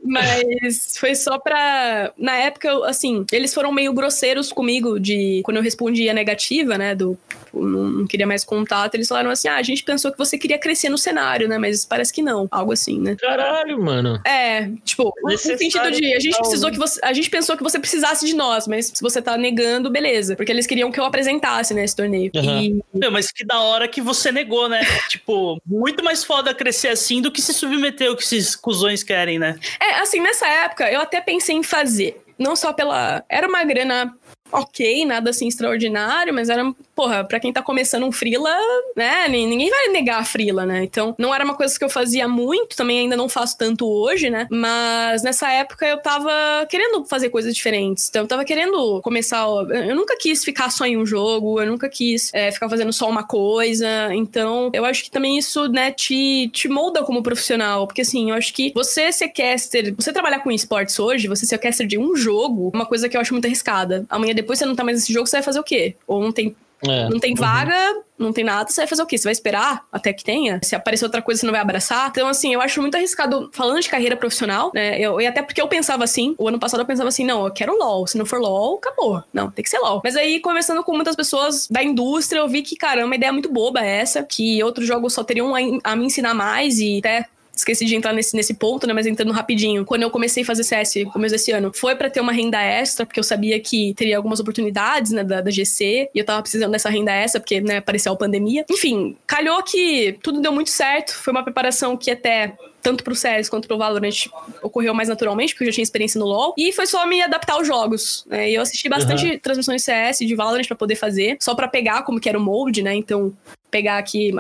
Mas foi só pra. Na época, assim, eles foram meio grosseiros comigo de. Quando eu respondi a negativa, né? Do não, não queria mais contato. Eles falaram assim: ah, a gente pensou que você queria crescer no cenário, né? Mas parece que não. Algo assim, né? Caralho, mano. É, tipo, no sentido de a gente precisou que você. A gente pensou que você precisasse de nós, mas se você tá negando, beleza. Porque eles queriam que eu apresentasse, né, esse torneio. Uhum. E... Meu, mas que da hora que você negou, né? [LAUGHS] tipo, muito mais foda crescer assim do que se submeter o que esses cuzões querem, né? É, assim, nessa época eu até pensei em fazer. Não só pela. Era uma grana ok, nada assim extraordinário, mas era, porra, pra quem tá começando um frila, né, ninguém vai negar a frila, né? Então, não era uma coisa que eu fazia muito, também ainda não faço tanto hoje, né? Mas nessa época eu tava querendo fazer coisas diferentes. Então, eu tava querendo começar. Eu nunca quis ficar só em um jogo, eu nunca quis é, ficar fazendo só uma coisa. Então, eu acho que também isso, né, te, te molda como profissional. Porque, assim, eu acho que você ser caster, você trabalhar com esportes hoje, você ser caster de um jogo, é uma coisa que eu acho muito arriscada. Amanhã depois você não tá mais nesse jogo, você vai fazer o quê? Ou não tem é. Não tem uhum. vaga, uhum. não tem nada, você vai fazer o quê? Você vai esperar até que tenha? Se aparecer outra coisa, você não vai abraçar? Então, assim, eu acho muito arriscado, falando de carreira profissional, né? Eu, e até porque eu pensava assim, o ano passado eu pensava assim, não, eu quero LOL. Se não for LOL, acabou. Não, tem que ser LOL. Mas aí, conversando com muitas pessoas da indústria, eu vi que, caramba, uma ideia muito boba essa, que outros jogos só teriam a, a me ensinar mais e até esqueci de entrar nesse, nesse ponto, né? Mas entrando rapidinho. Quando eu comecei a fazer CS no começo desse ano, foi para ter uma renda extra, porque eu sabia que teria algumas oportunidades, né, da, da GC, e eu tava precisando dessa renda extra, porque, né, apareceu a pandemia. Enfim, calhou que tudo deu muito certo. Foi uma preparação que até tanto pro CS quanto pro Valorant ocorreu mais naturalmente, porque eu já tinha experiência no LoL. E foi só me adaptar aos jogos. Né? E eu assisti bastante uhum. transmissões de CS de Valorant para poder fazer, só para pegar como que era o molde, né? Então, pegar aqui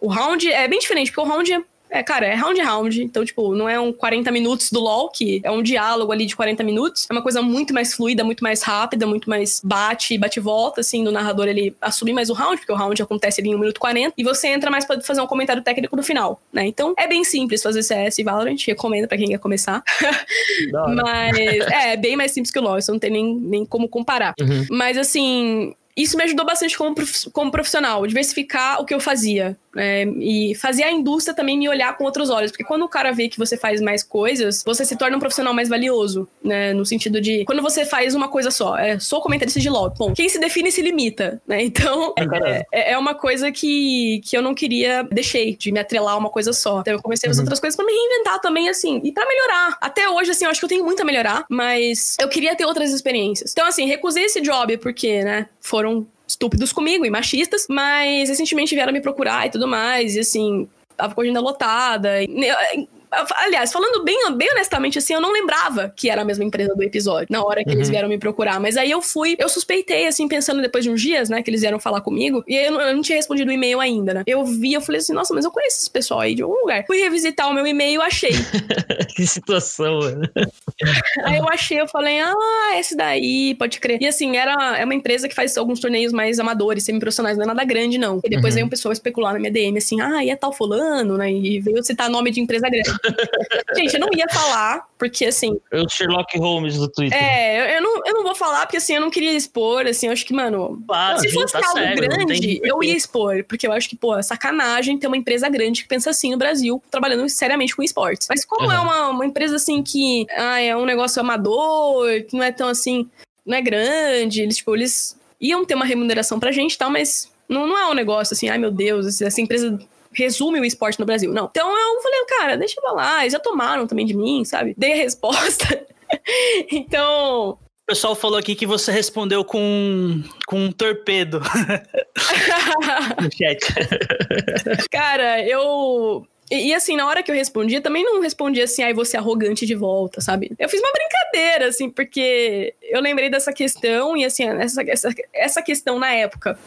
o round é bem diferente, porque o round é cara, é round round. Então, tipo, não é um 40 minutos do LoL, que é um diálogo ali de 40 minutos. É uma coisa muito mais fluida, muito mais rápida, muito mais bate, bate volta, assim, do narrador ele assumir mais o round, porque o round acontece ali em 1 minuto 40. E você entra mais pra fazer um comentário técnico no final, né? Então, é bem simples fazer CS e Valorant. Recomendo pra quem quer começar. [LAUGHS] Mas, é, é, bem mais simples que o LoL. Isso não tem nem, nem como comparar. Uhum. Mas, assim, isso me ajudou bastante como, como profissional, diversificar o que eu fazia. É, e fazer a indústria também me olhar com outros olhos. Porque quando o cara vê que você faz mais coisas, você se torna um profissional mais valioso, né? No sentido de, quando você faz uma coisa só, é, sou comentarista de LOL, bom, quem se define se limita, né? [LAUGHS] Então, é, é, é, uma coisa que, que eu não queria, deixei de me atrelar a uma coisa só. Então, eu comecei a fazer uhum. outras coisas para me reinventar também, assim, e para melhorar. Até hoje, assim, eu acho que eu tenho muito a melhorar, mas eu queria ter outras experiências. Então, assim, recusei esse job porque, né, foram estúpidos comigo e machistas, mas recentemente vieram me procurar e tudo mais, e assim, tava com a agenda lotada. E, Aliás, falando bem, bem honestamente, assim, eu não lembrava que era a mesma empresa do episódio, na hora que uhum. eles vieram me procurar. Mas aí eu fui, eu suspeitei, assim, pensando depois de uns dias, né, que eles vieram falar comigo, e eu não, eu não tinha respondido o e-mail ainda, né? Eu vi, eu falei assim, nossa, mas eu conheço esse pessoal aí de algum lugar. Fui revisitar o meu e-mail, achei. [LAUGHS] que situação, mano. [LAUGHS] aí eu achei, eu falei, ah, esse daí, pode crer. E assim, era, é uma empresa que faz alguns torneios mais amadores, semi-profissionais, não é nada grande, não. E depois uhum. veio um pessoal especular na minha DM, assim, ah, e é tal fulano, né? E veio citar nome de empresa grande. [LAUGHS] Gente, eu não ia falar, porque assim. É o Sherlock Holmes do Twitter. É, eu, não, eu não vou falar, porque assim, eu não queria expor, assim, eu acho que, mano. Claro, se fosse tá algo sério, grande, eu ia expor, porque eu acho que, pô, é sacanagem ter uma empresa grande que pensa assim no Brasil, trabalhando seriamente com esportes. Mas como uhum. é uma, uma empresa assim que ah, é um negócio amador, que não é tão assim, não é grande, eles, tipo, eles iam ter uma remuneração pra gente e tal, mas não, não é um negócio assim, ai meu Deus, essa empresa resume o esporte no Brasil. Não. Então eu falei, cara, deixa eu lá, eles já tomaram também de mim, sabe? [LAUGHS] Dei a resposta. [LAUGHS] então, o pessoal falou aqui que você respondeu com, com um torpedo [LAUGHS] no chat. Cara, eu. E, e, assim, na hora que eu respondi, eu também não respondi assim, aí você é arrogante de volta, sabe? Eu fiz uma brincadeira, assim, porque eu lembrei dessa questão e assim, essa, essa, essa questão na época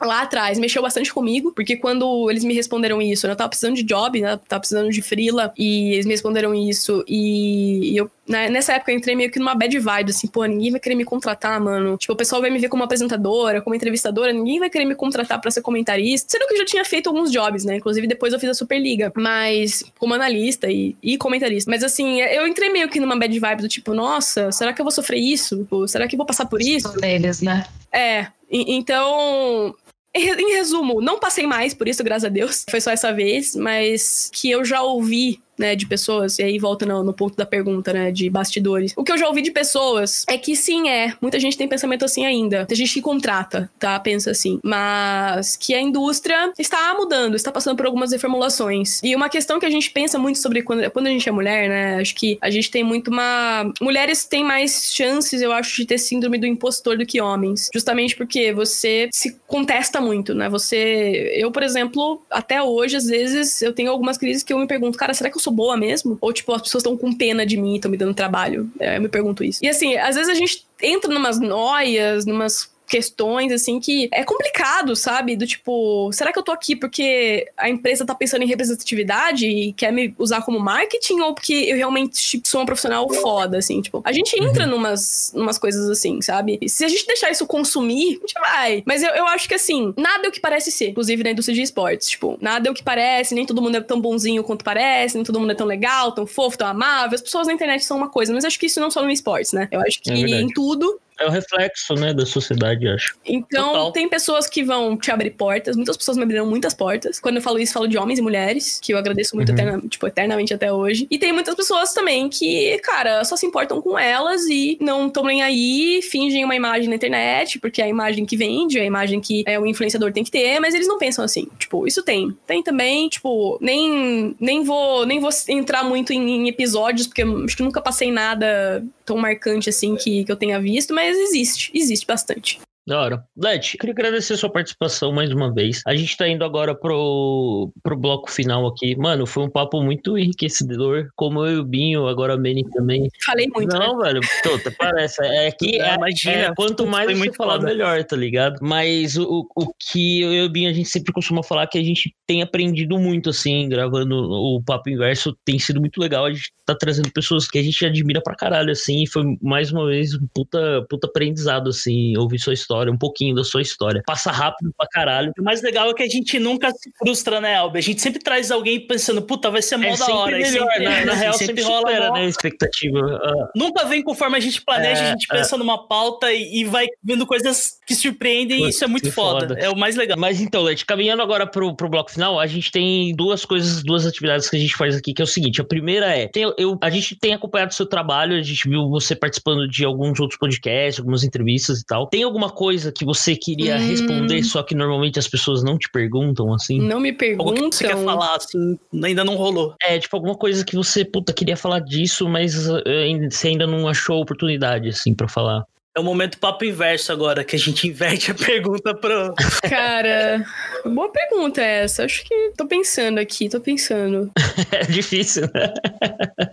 lá atrás mexeu bastante comigo, porque quando eles me responderam isso, eu tava precisando de job, né? Tava precisando de freela, e eles me responderam isso, e, eu, né, nessa época eu entrei meio que numa bad vibe, assim, pô, ninguém vai querer me contratar, mano. Tipo, o pessoal vai me ver como apresentadora, como entrevistadora, ninguém vai querer me contratar para ser comentarista. Sendo que eu já tinha feito alguns jobs, né? Inclusive depois eu fiz a Superliga, mas como analista e, e comentarista. Mas assim, eu entrei meio que numa bad vibe do tipo, nossa, será que eu vou sofrer isso? Será que eu vou passar por isso? Deles, né? É, Então, em resumo, não passei mais por isso, graças a Deus. Foi só essa vez, mas que eu já ouvi né, de pessoas, e aí volta no, no, ponto da pergunta, né, de bastidores. O que eu já ouvi de pessoas é que sim, é. Muita gente tem pensamento assim ainda. Tem gente que contrata, tá? Pensa assim. Mas que a indústria está mudando, está passando por algumas reformulações. E uma questão que a gente pensa muito sobre quando, quando a gente é mulher, né? Acho que a gente tem muito uma. Mulheres têm mais chances, eu acho, de ter síndrome do impostor do que homens. Justamente porque você se contesta muito, né? Você. Eu, por exemplo, até hoje, às vezes, eu tenho algumas crises que eu me pergunto, cara, será que eu sou sou boa mesmo? Ou, tipo, as pessoas estão com pena de mim e estão me dando trabalho? É, eu me pergunto isso. E, assim, às vezes a gente entra numas noias, numas questões, assim, que é complicado, sabe? Do tipo, será que eu tô aqui porque a empresa tá pensando em representatividade e quer me usar como marketing ou porque eu realmente tipo, sou uma profissional foda, assim? Tipo, a gente entra uhum. numas, numas coisas assim, sabe? E se a gente deixar isso consumir, a gente vai. Mas eu, eu acho que, assim, nada é o que parece ser, inclusive na indústria de esportes. Tipo, nada é o que parece, nem todo mundo é tão bonzinho quanto parece, nem todo mundo é tão legal, tão fofo, tão amável. As pessoas na internet são uma coisa, mas acho que isso não só no esportes, né? Eu acho que é em tudo é o reflexo, né, da sociedade, acho. Então, Total. tem pessoas que vão te abrir portas, muitas pessoas me abriram muitas portas. Quando eu falo isso, falo de homens e mulheres, que eu agradeço muito, uhum. eterna, tipo, eternamente até hoje. E tem muitas pessoas também que, cara, só se importam com elas e não estão nem aí, fingem uma imagem na internet, porque é a imagem que vende, é a imagem que é, o influenciador tem que ter, mas eles não pensam assim. Tipo, isso tem. Tem também, tipo, nem, nem, vou, nem vou entrar muito em, em episódios, porque acho que nunca passei nada tão marcante assim que, que eu tenha visto, mas existe, existe bastante. Da hora. Led, queria agradecer a sua participação mais uma vez. A gente tá indo agora pro, pro bloco final aqui. Mano, foi um papo muito enriquecedor. Como eu e o Binho, agora a Meni também. Falei muito. Não, né? velho, tô, parece. É que [LAUGHS] é, imagina, é, quanto mais você muito falar, foda. melhor, tá ligado? Mas o, o que eu e o Binho a gente sempre costuma falar que a gente tem aprendido muito, assim, gravando o Papo Inverso. Tem sido muito legal. A gente tá trazendo pessoas que a gente admira pra caralho, assim. E foi mais uma vez um puta, puta aprendizado, assim, ouvir sua história história, um pouquinho da sua história. Passa rápido pra caralho. O mais legal é que a gente nunca se frustra, né, Albi? A gente sempre traz alguém pensando, puta, vai ser mó é da hora. Melhor, sempre, né? Na real, sempre, sempre rola supera, né, a expectativa. Uh. Nunca vem conforme a gente planeja, é, a gente pensa é. numa pauta e, e, vai vendo coisas que surpreendem e isso é muito foda. foda. É o mais legal. Mas então, Leite, caminhando agora pro, pro bloco final, a gente tem duas coisas, duas atividades que a gente faz aqui, que é o seguinte. A primeira é, tem, eu, a gente tem acompanhado o seu trabalho, a gente viu você participando de alguns outros podcasts, algumas entrevistas e tal. Tem alguma coisa que você queria hum. responder, só que normalmente as pessoas não te perguntam, assim? Não me perguntam. Que você quer falar, assim, ainda não rolou. É, tipo, alguma coisa que você, puta, queria falar disso, mas uh, você ainda não achou oportunidade, assim, para falar. É o momento papo inverso agora, que a gente inverte a pergunta pro. [LAUGHS] Cara, boa pergunta essa. Acho que tô pensando aqui, tô pensando. [LAUGHS] é difícil, né?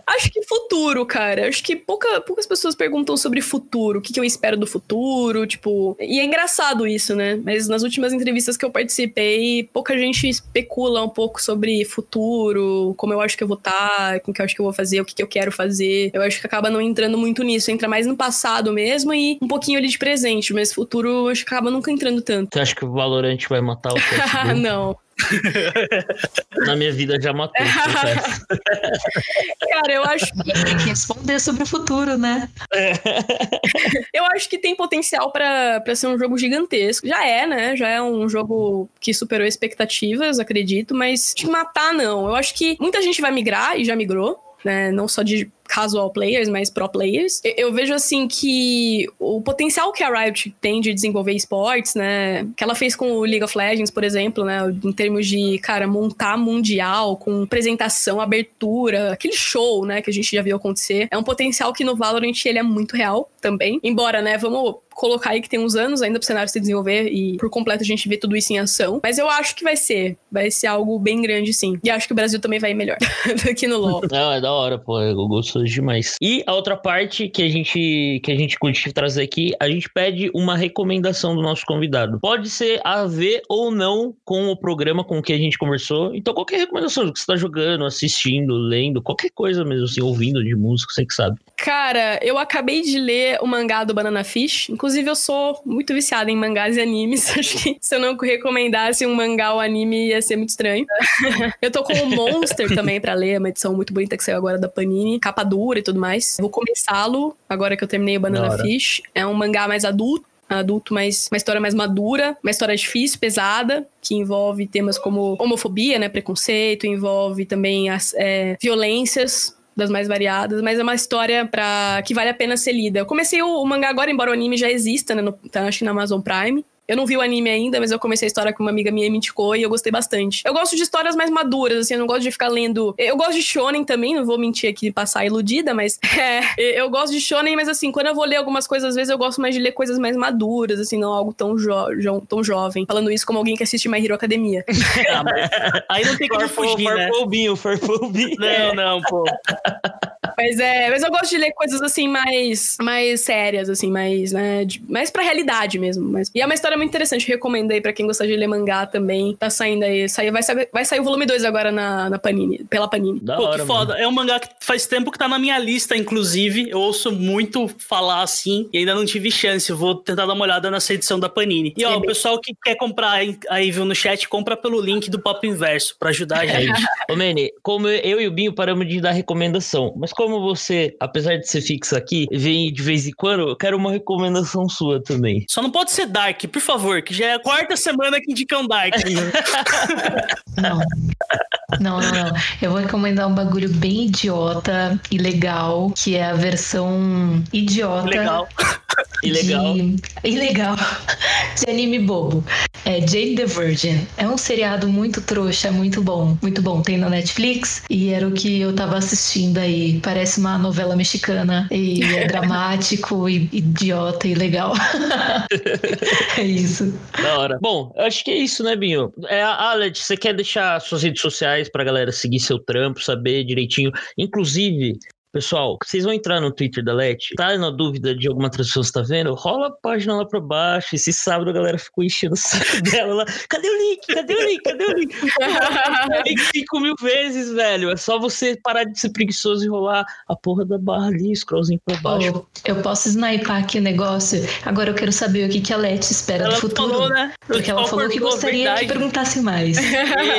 Acho que futuro, cara. Acho que pouca, poucas pessoas perguntam sobre futuro, o que, que eu espero do futuro, tipo. E é engraçado isso, né? Mas nas últimas entrevistas que eu participei, pouca gente especula um pouco sobre futuro, como eu acho que eu vou estar, tá, com o que eu acho que eu vou fazer, o que, que eu quero fazer. Eu acho que acaba não entrando muito nisso, entra mais no passado mesmo e um pouquinho ali de presente, mas futuro acho que acaba nunca entrando tanto. Você acha que o Valorant vai matar o [LAUGHS] Não. Na minha vida já matou. [LAUGHS] Cara, eu acho que. Tem que responder sobre o futuro, né? Eu acho que tem potencial para ser um jogo gigantesco. Já é, né? Já é um jogo que superou expectativas, acredito, mas de matar, não. Eu acho que muita gente vai migrar e já migrou. Né, não só de casual players, mas pro players. Eu, vejo assim que o potencial que a Riot tem de desenvolver esportes, né, que ela fez com o League of Legends, por exemplo, né, em termos de, cara, montar mundial com apresentação, abertura, aquele show, né, que a gente já viu acontecer, é um potencial que no Valorant ele é muito real também. Embora, né, vamos colocar aí que tem uns anos ainda pro cenário se desenvolver e por completo a gente vê tudo isso em ação. Mas eu acho que vai ser. Vai ser algo bem grande, sim. E acho que o Brasil também vai melhor [LAUGHS] do que no LoL. Não, é da hora, pô. Eu gosto demais. E a outra parte que a gente que a gente curte trazer aqui, a gente pede uma recomendação do nosso convidado. Pode ser a ver ou não com o programa com o que a gente conversou. Então, qualquer recomendação que você tá jogando, assistindo, lendo, qualquer coisa mesmo, assim, ouvindo de música, você que sabe. Cara, eu acabei de ler o mangá do Banana Fish. Inclusive, eu sou muito viciada em mangás e animes. [LAUGHS] Acho que se eu não recomendasse um mangá ou anime, ia ser muito estranho. [LAUGHS] eu tô com o Monster também para ler, uma edição muito bonita que saiu agora da Panini, capa dura e tudo mais. Vou começá-lo agora que eu terminei o Banana Fish. É um mangá mais adulto adulto, mas uma história mais madura, uma história difícil, pesada, que envolve temas como homofobia, né, preconceito, envolve também as é, violências das mais variadas, mas é uma história para que vale a pena ser lida. Eu comecei o, o mangá agora, embora o anime já exista, né, no, tá, acho na Amazon Prime. Eu não vi o anime ainda, mas eu comecei a história com uma amiga minha me indicou e eu gostei bastante. Eu gosto de histórias mais maduras, assim, eu não gosto de ficar lendo. Eu gosto de shonen também, não vou mentir aqui passar iludida, mas [LAUGHS] é, eu gosto de shonen, mas assim, quando eu vou ler algumas coisas, às vezes eu gosto mais de ler coisas mais maduras, assim, não algo tão, jo jo tão jovem. Falando isso como alguém que assiste My Hero Academia. [LAUGHS] ah, aí não tem como fugir, né? Farpobinho, farpobinho. Não, não, pô. [LAUGHS] Mas é, mas eu gosto de ler coisas assim mais mais sérias assim, mais, né, de, mais pra realidade mesmo, mas E é uma história muito interessante, recomendei para quem gosta de ler mangá também. Tá saindo aí, sai, vai, sair, vai sair o volume 2 agora na, na Panini, pela Panini. Da Pô, hora, que foda. Mano. É um mangá que faz tempo que tá na minha lista, inclusive. Eu ouço muito falar assim e ainda não tive chance. Vou tentar dar uma olhada nessa edição da Panini. E ó, é o pessoal que quer comprar aí, viu no chat, compra pelo link do Pop Inverso para ajudar a gente. Ô, Mene, como eu e o Binho paramos de dar recomendação, mas como você, apesar de ser fixo aqui, vem de vez em quando, eu quero uma recomendação sua também. Só não pode ser Dark, por favor, que já é a quarta semana que indicam Dark. [LAUGHS] não. Não, não, não. Eu vou recomendar um bagulho bem idiota e legal, que é a versão idiota. Legal. Ilegal. De... Ilegal. De anime bobo. É Jade the Virgin. É um seriado muito trouxa, muito bom. Muito bom. Tem na Netflix e era o que eu tava assistindo aí. Parece uma novela mexicana e é [LAUGHS] dramático e idiota e legal. [LAUGHS] é isso. Da hora. Bom, acho que é isso, né, Binho? É, Alex, você quer deixar suas redes sociais pra galera seguir seu trampo, saber direitinho? Inclusive, Pessoal, vocês vão entrar no Twitter da Let, tá na dúvida de alguma transmissão você tá vendo? Rola a página lá pra baixo. Esse sábado a galera ficou enchendo o saco [LAUGHS] dela lá. Cadê o link? Cadê o link? Cadê o link? [LAUGHS] link 5 mil vezes, velho. É só você parar de ser preguiçoso e rolar a porra da barra ali, scrollzinho pra baixo. Oh, eu posso sniper aqui o negócio. Agora eu quero saber o que, que a Let espera ela do futuro. Falou, né? Porque ela falou que gostaria verdade. que perguntasse mais. [LAUGHS]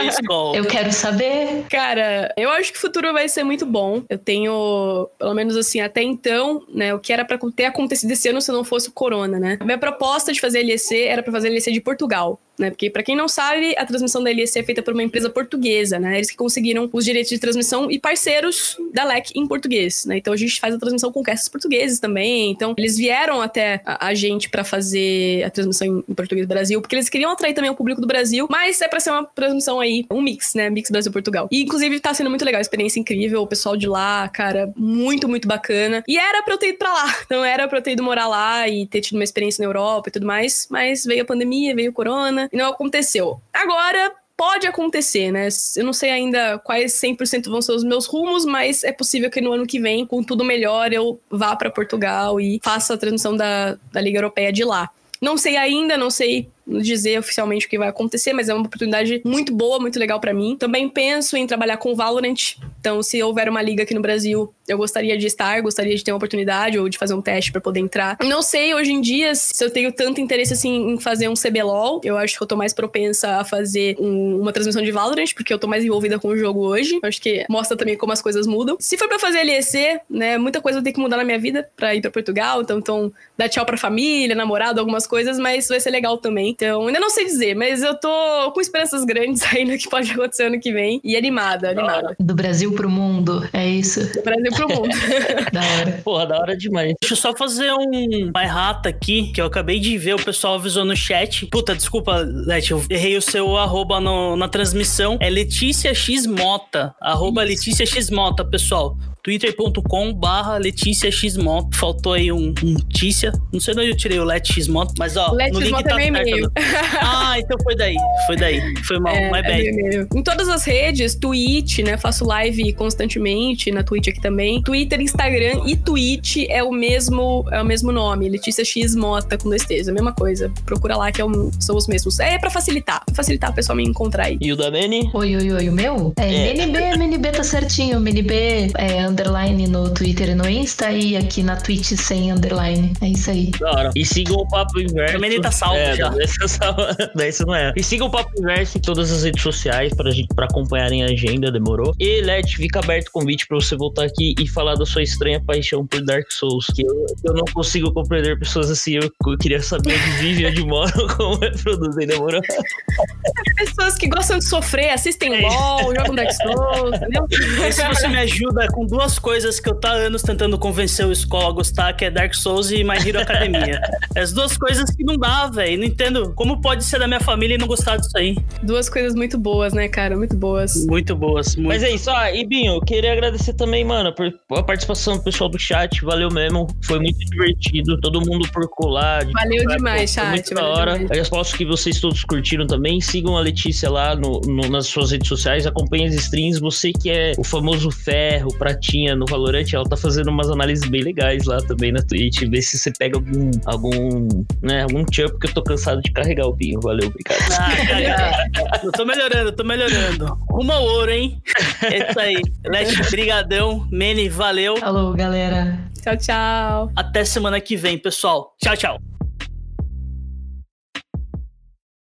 Isso, eu quero saber. Cara, eu acho que o futuro vai ser muito bom. Eu tenho pelo menos assim, até então, né, o que era para ter acontecido esse ano se não fosse o corona, né? A minha proposta de fazer LEC era para fazer LEC de Portugal né? Porque para quem não sabe, a transmissão da LEC é feita por uma empresa portuguesa, né? Eles que conseguiram os direitos de transmissão e parceiros da LEC em português, né? Então a gente faz a transmissão com castes portugueses também. Então eles vieram até a, a gente para fazer a transmissão em, em, português do Brasil, porque eles queriam atrair também o público do Brasil, mas é para ser uma transmissão aí, um mix, né? Mix Brasil-Portugal. E inclusive tá sendo muito legal, experiência incrível, o pessoal de lá, cara, muito, muito bacana. E era pra eu ter ido pra lá, [LAUGHS] então era pra eu ter ido morar lá e ter tido uma experiência na Europa e tudo mais, mas veio a pandemia, veio o corona, e não aconteceu. Agora, pode acontecer, né? Eu não sei ainda quais 100% vão ser os meus rumos, mas é possível que no ano que vem, com tudo melhor, eu vá para Portugal e faça a transmissão da, da Liga Europeia de lá. Não sei ainda, não sei dizer oficialmente o que vai acontecer, mas é uma oportunidade muito boa, muito legal para mim. Também penso em trabalhar com Valorant. Então, se houver uma liga aqui no Brasil, eu gostaria de estar, gostaria de ter uma oportunidade ou de fazer um teste para poder entrar. Não sei hoje em dia se eu tenho tanto interesse assim em fazer um CBLOL. Eu acho que eu tô mais propensa a fazer um, uma transmissão de Valorant, porque eu tô mais envolvida com o jogo hoje. Eu acho que mostra também como as coisas mudam. Se for para fazer LEC, né, muita coisa tem que mudar na minha vida para ir para Portugal, então, então dar tchau pra família, namorado, algumas coisas, mas vai ser legal também. Então, ainda não sei dizer, mas eu tô com esperanças grandes [LAUGHS] ainda que pode acontecer ano que vem. E animada, animada. Do Brasil pro mundo, é isso? Do Brasil pro mundo. [LAUGHS] da hora. Porra, da hora demais. Deixa eu só fazer um bairrata aqui, que eu acabei de ver, o pessoal avisou no chat. Puta, desculpa, Leti, eu errei o seu arroba no, na transmissão. É Letícia X Mota. Arroba Letícia X Mota, pessoal twitter.com barra Letícia Xmoto. Faltou aí um, um Tícia. Não sei de onde eu tirei o Let Xmoto, mas ó, Let no link tá é certo. [LAUGHS] Ah, então foi daí. Foi daí. Foi mal, é, my bad. É em todas as redes, Twitch, né? Faço live constantemente na Twitch aqui também. Twitter, Instagram e Twitch é o mesmo, é o mesmo nome. Letícia X Mota com dois T's, a mesma coisa. Procura lá que é um, são os mesmos. É pra facilitar, pra facilitar o pessoal me encontrar aí. E o da Meni? Oi, oi, oi, o meu? É, é. MNB, MNB tá certinho. MNB é underline no Twitter e no Insta e aqui na Twitch sem underline. É isso aí. Da hora. E sigam o Papo Inverso. Também ele tá salvo é, já. [LAUGHS] Isso não é. E sigam o Papo Inverso em todas as redes sociais pra, gente, pra acompanharem a agenda, demorou? E, Let, fica aberto o convite pra você voltar aqui e falar da sua estranha paixão por Dark Souls. Que eu, eu não consigo compreender pessoas assim. Eu, eu queria saber onde vivem, onde moram, [LAUGHS] como é produzem, demorou? Pessoas que gostam de sofrer, assistem É. LOL, jogam Dark Souls, entendeu? E se você me ajuda com duas coisas que eu tá há anos tentando convencer o Escola a gostar, que é Dark Souls e My Hero Academia. As duas coisas que não dá, velho. Não entendo como pode ser da minha família e não gostar disso aí. Duas coisas muito boas, né, cara? Muito boas. Muito boas, muito. Mas é isso, ah, e Binho, eu queria agradecer também, mano, por a participação do pessoal do chat, valeu mesmo, foi muito divertido, todo mundo por colar. de- Valeu Pô, demais, foi chat, Muito da hora. demais. Eu aposto que vocês todos curtiram também, sigam a Letícia lá no, no- nas suas redes sociais, acompanhem as streams, você que é o famoso ferro, pratinha no Valorant, ela tá fazendo umas análises bem legais lá também na Twitch, vê se você pega algum, algum, né, algum champ, que eu tô cansado de carregar o Binho, valeu, obrigado. Ah, eu tô melhorando, tô melhorando. Rumo ao ouro, hein? É isso aí. Leste, brigadão. Mene, valeu. Falou, galera. Tchau, tchau. Até semana que vem, pessoal. Tchau, tchau.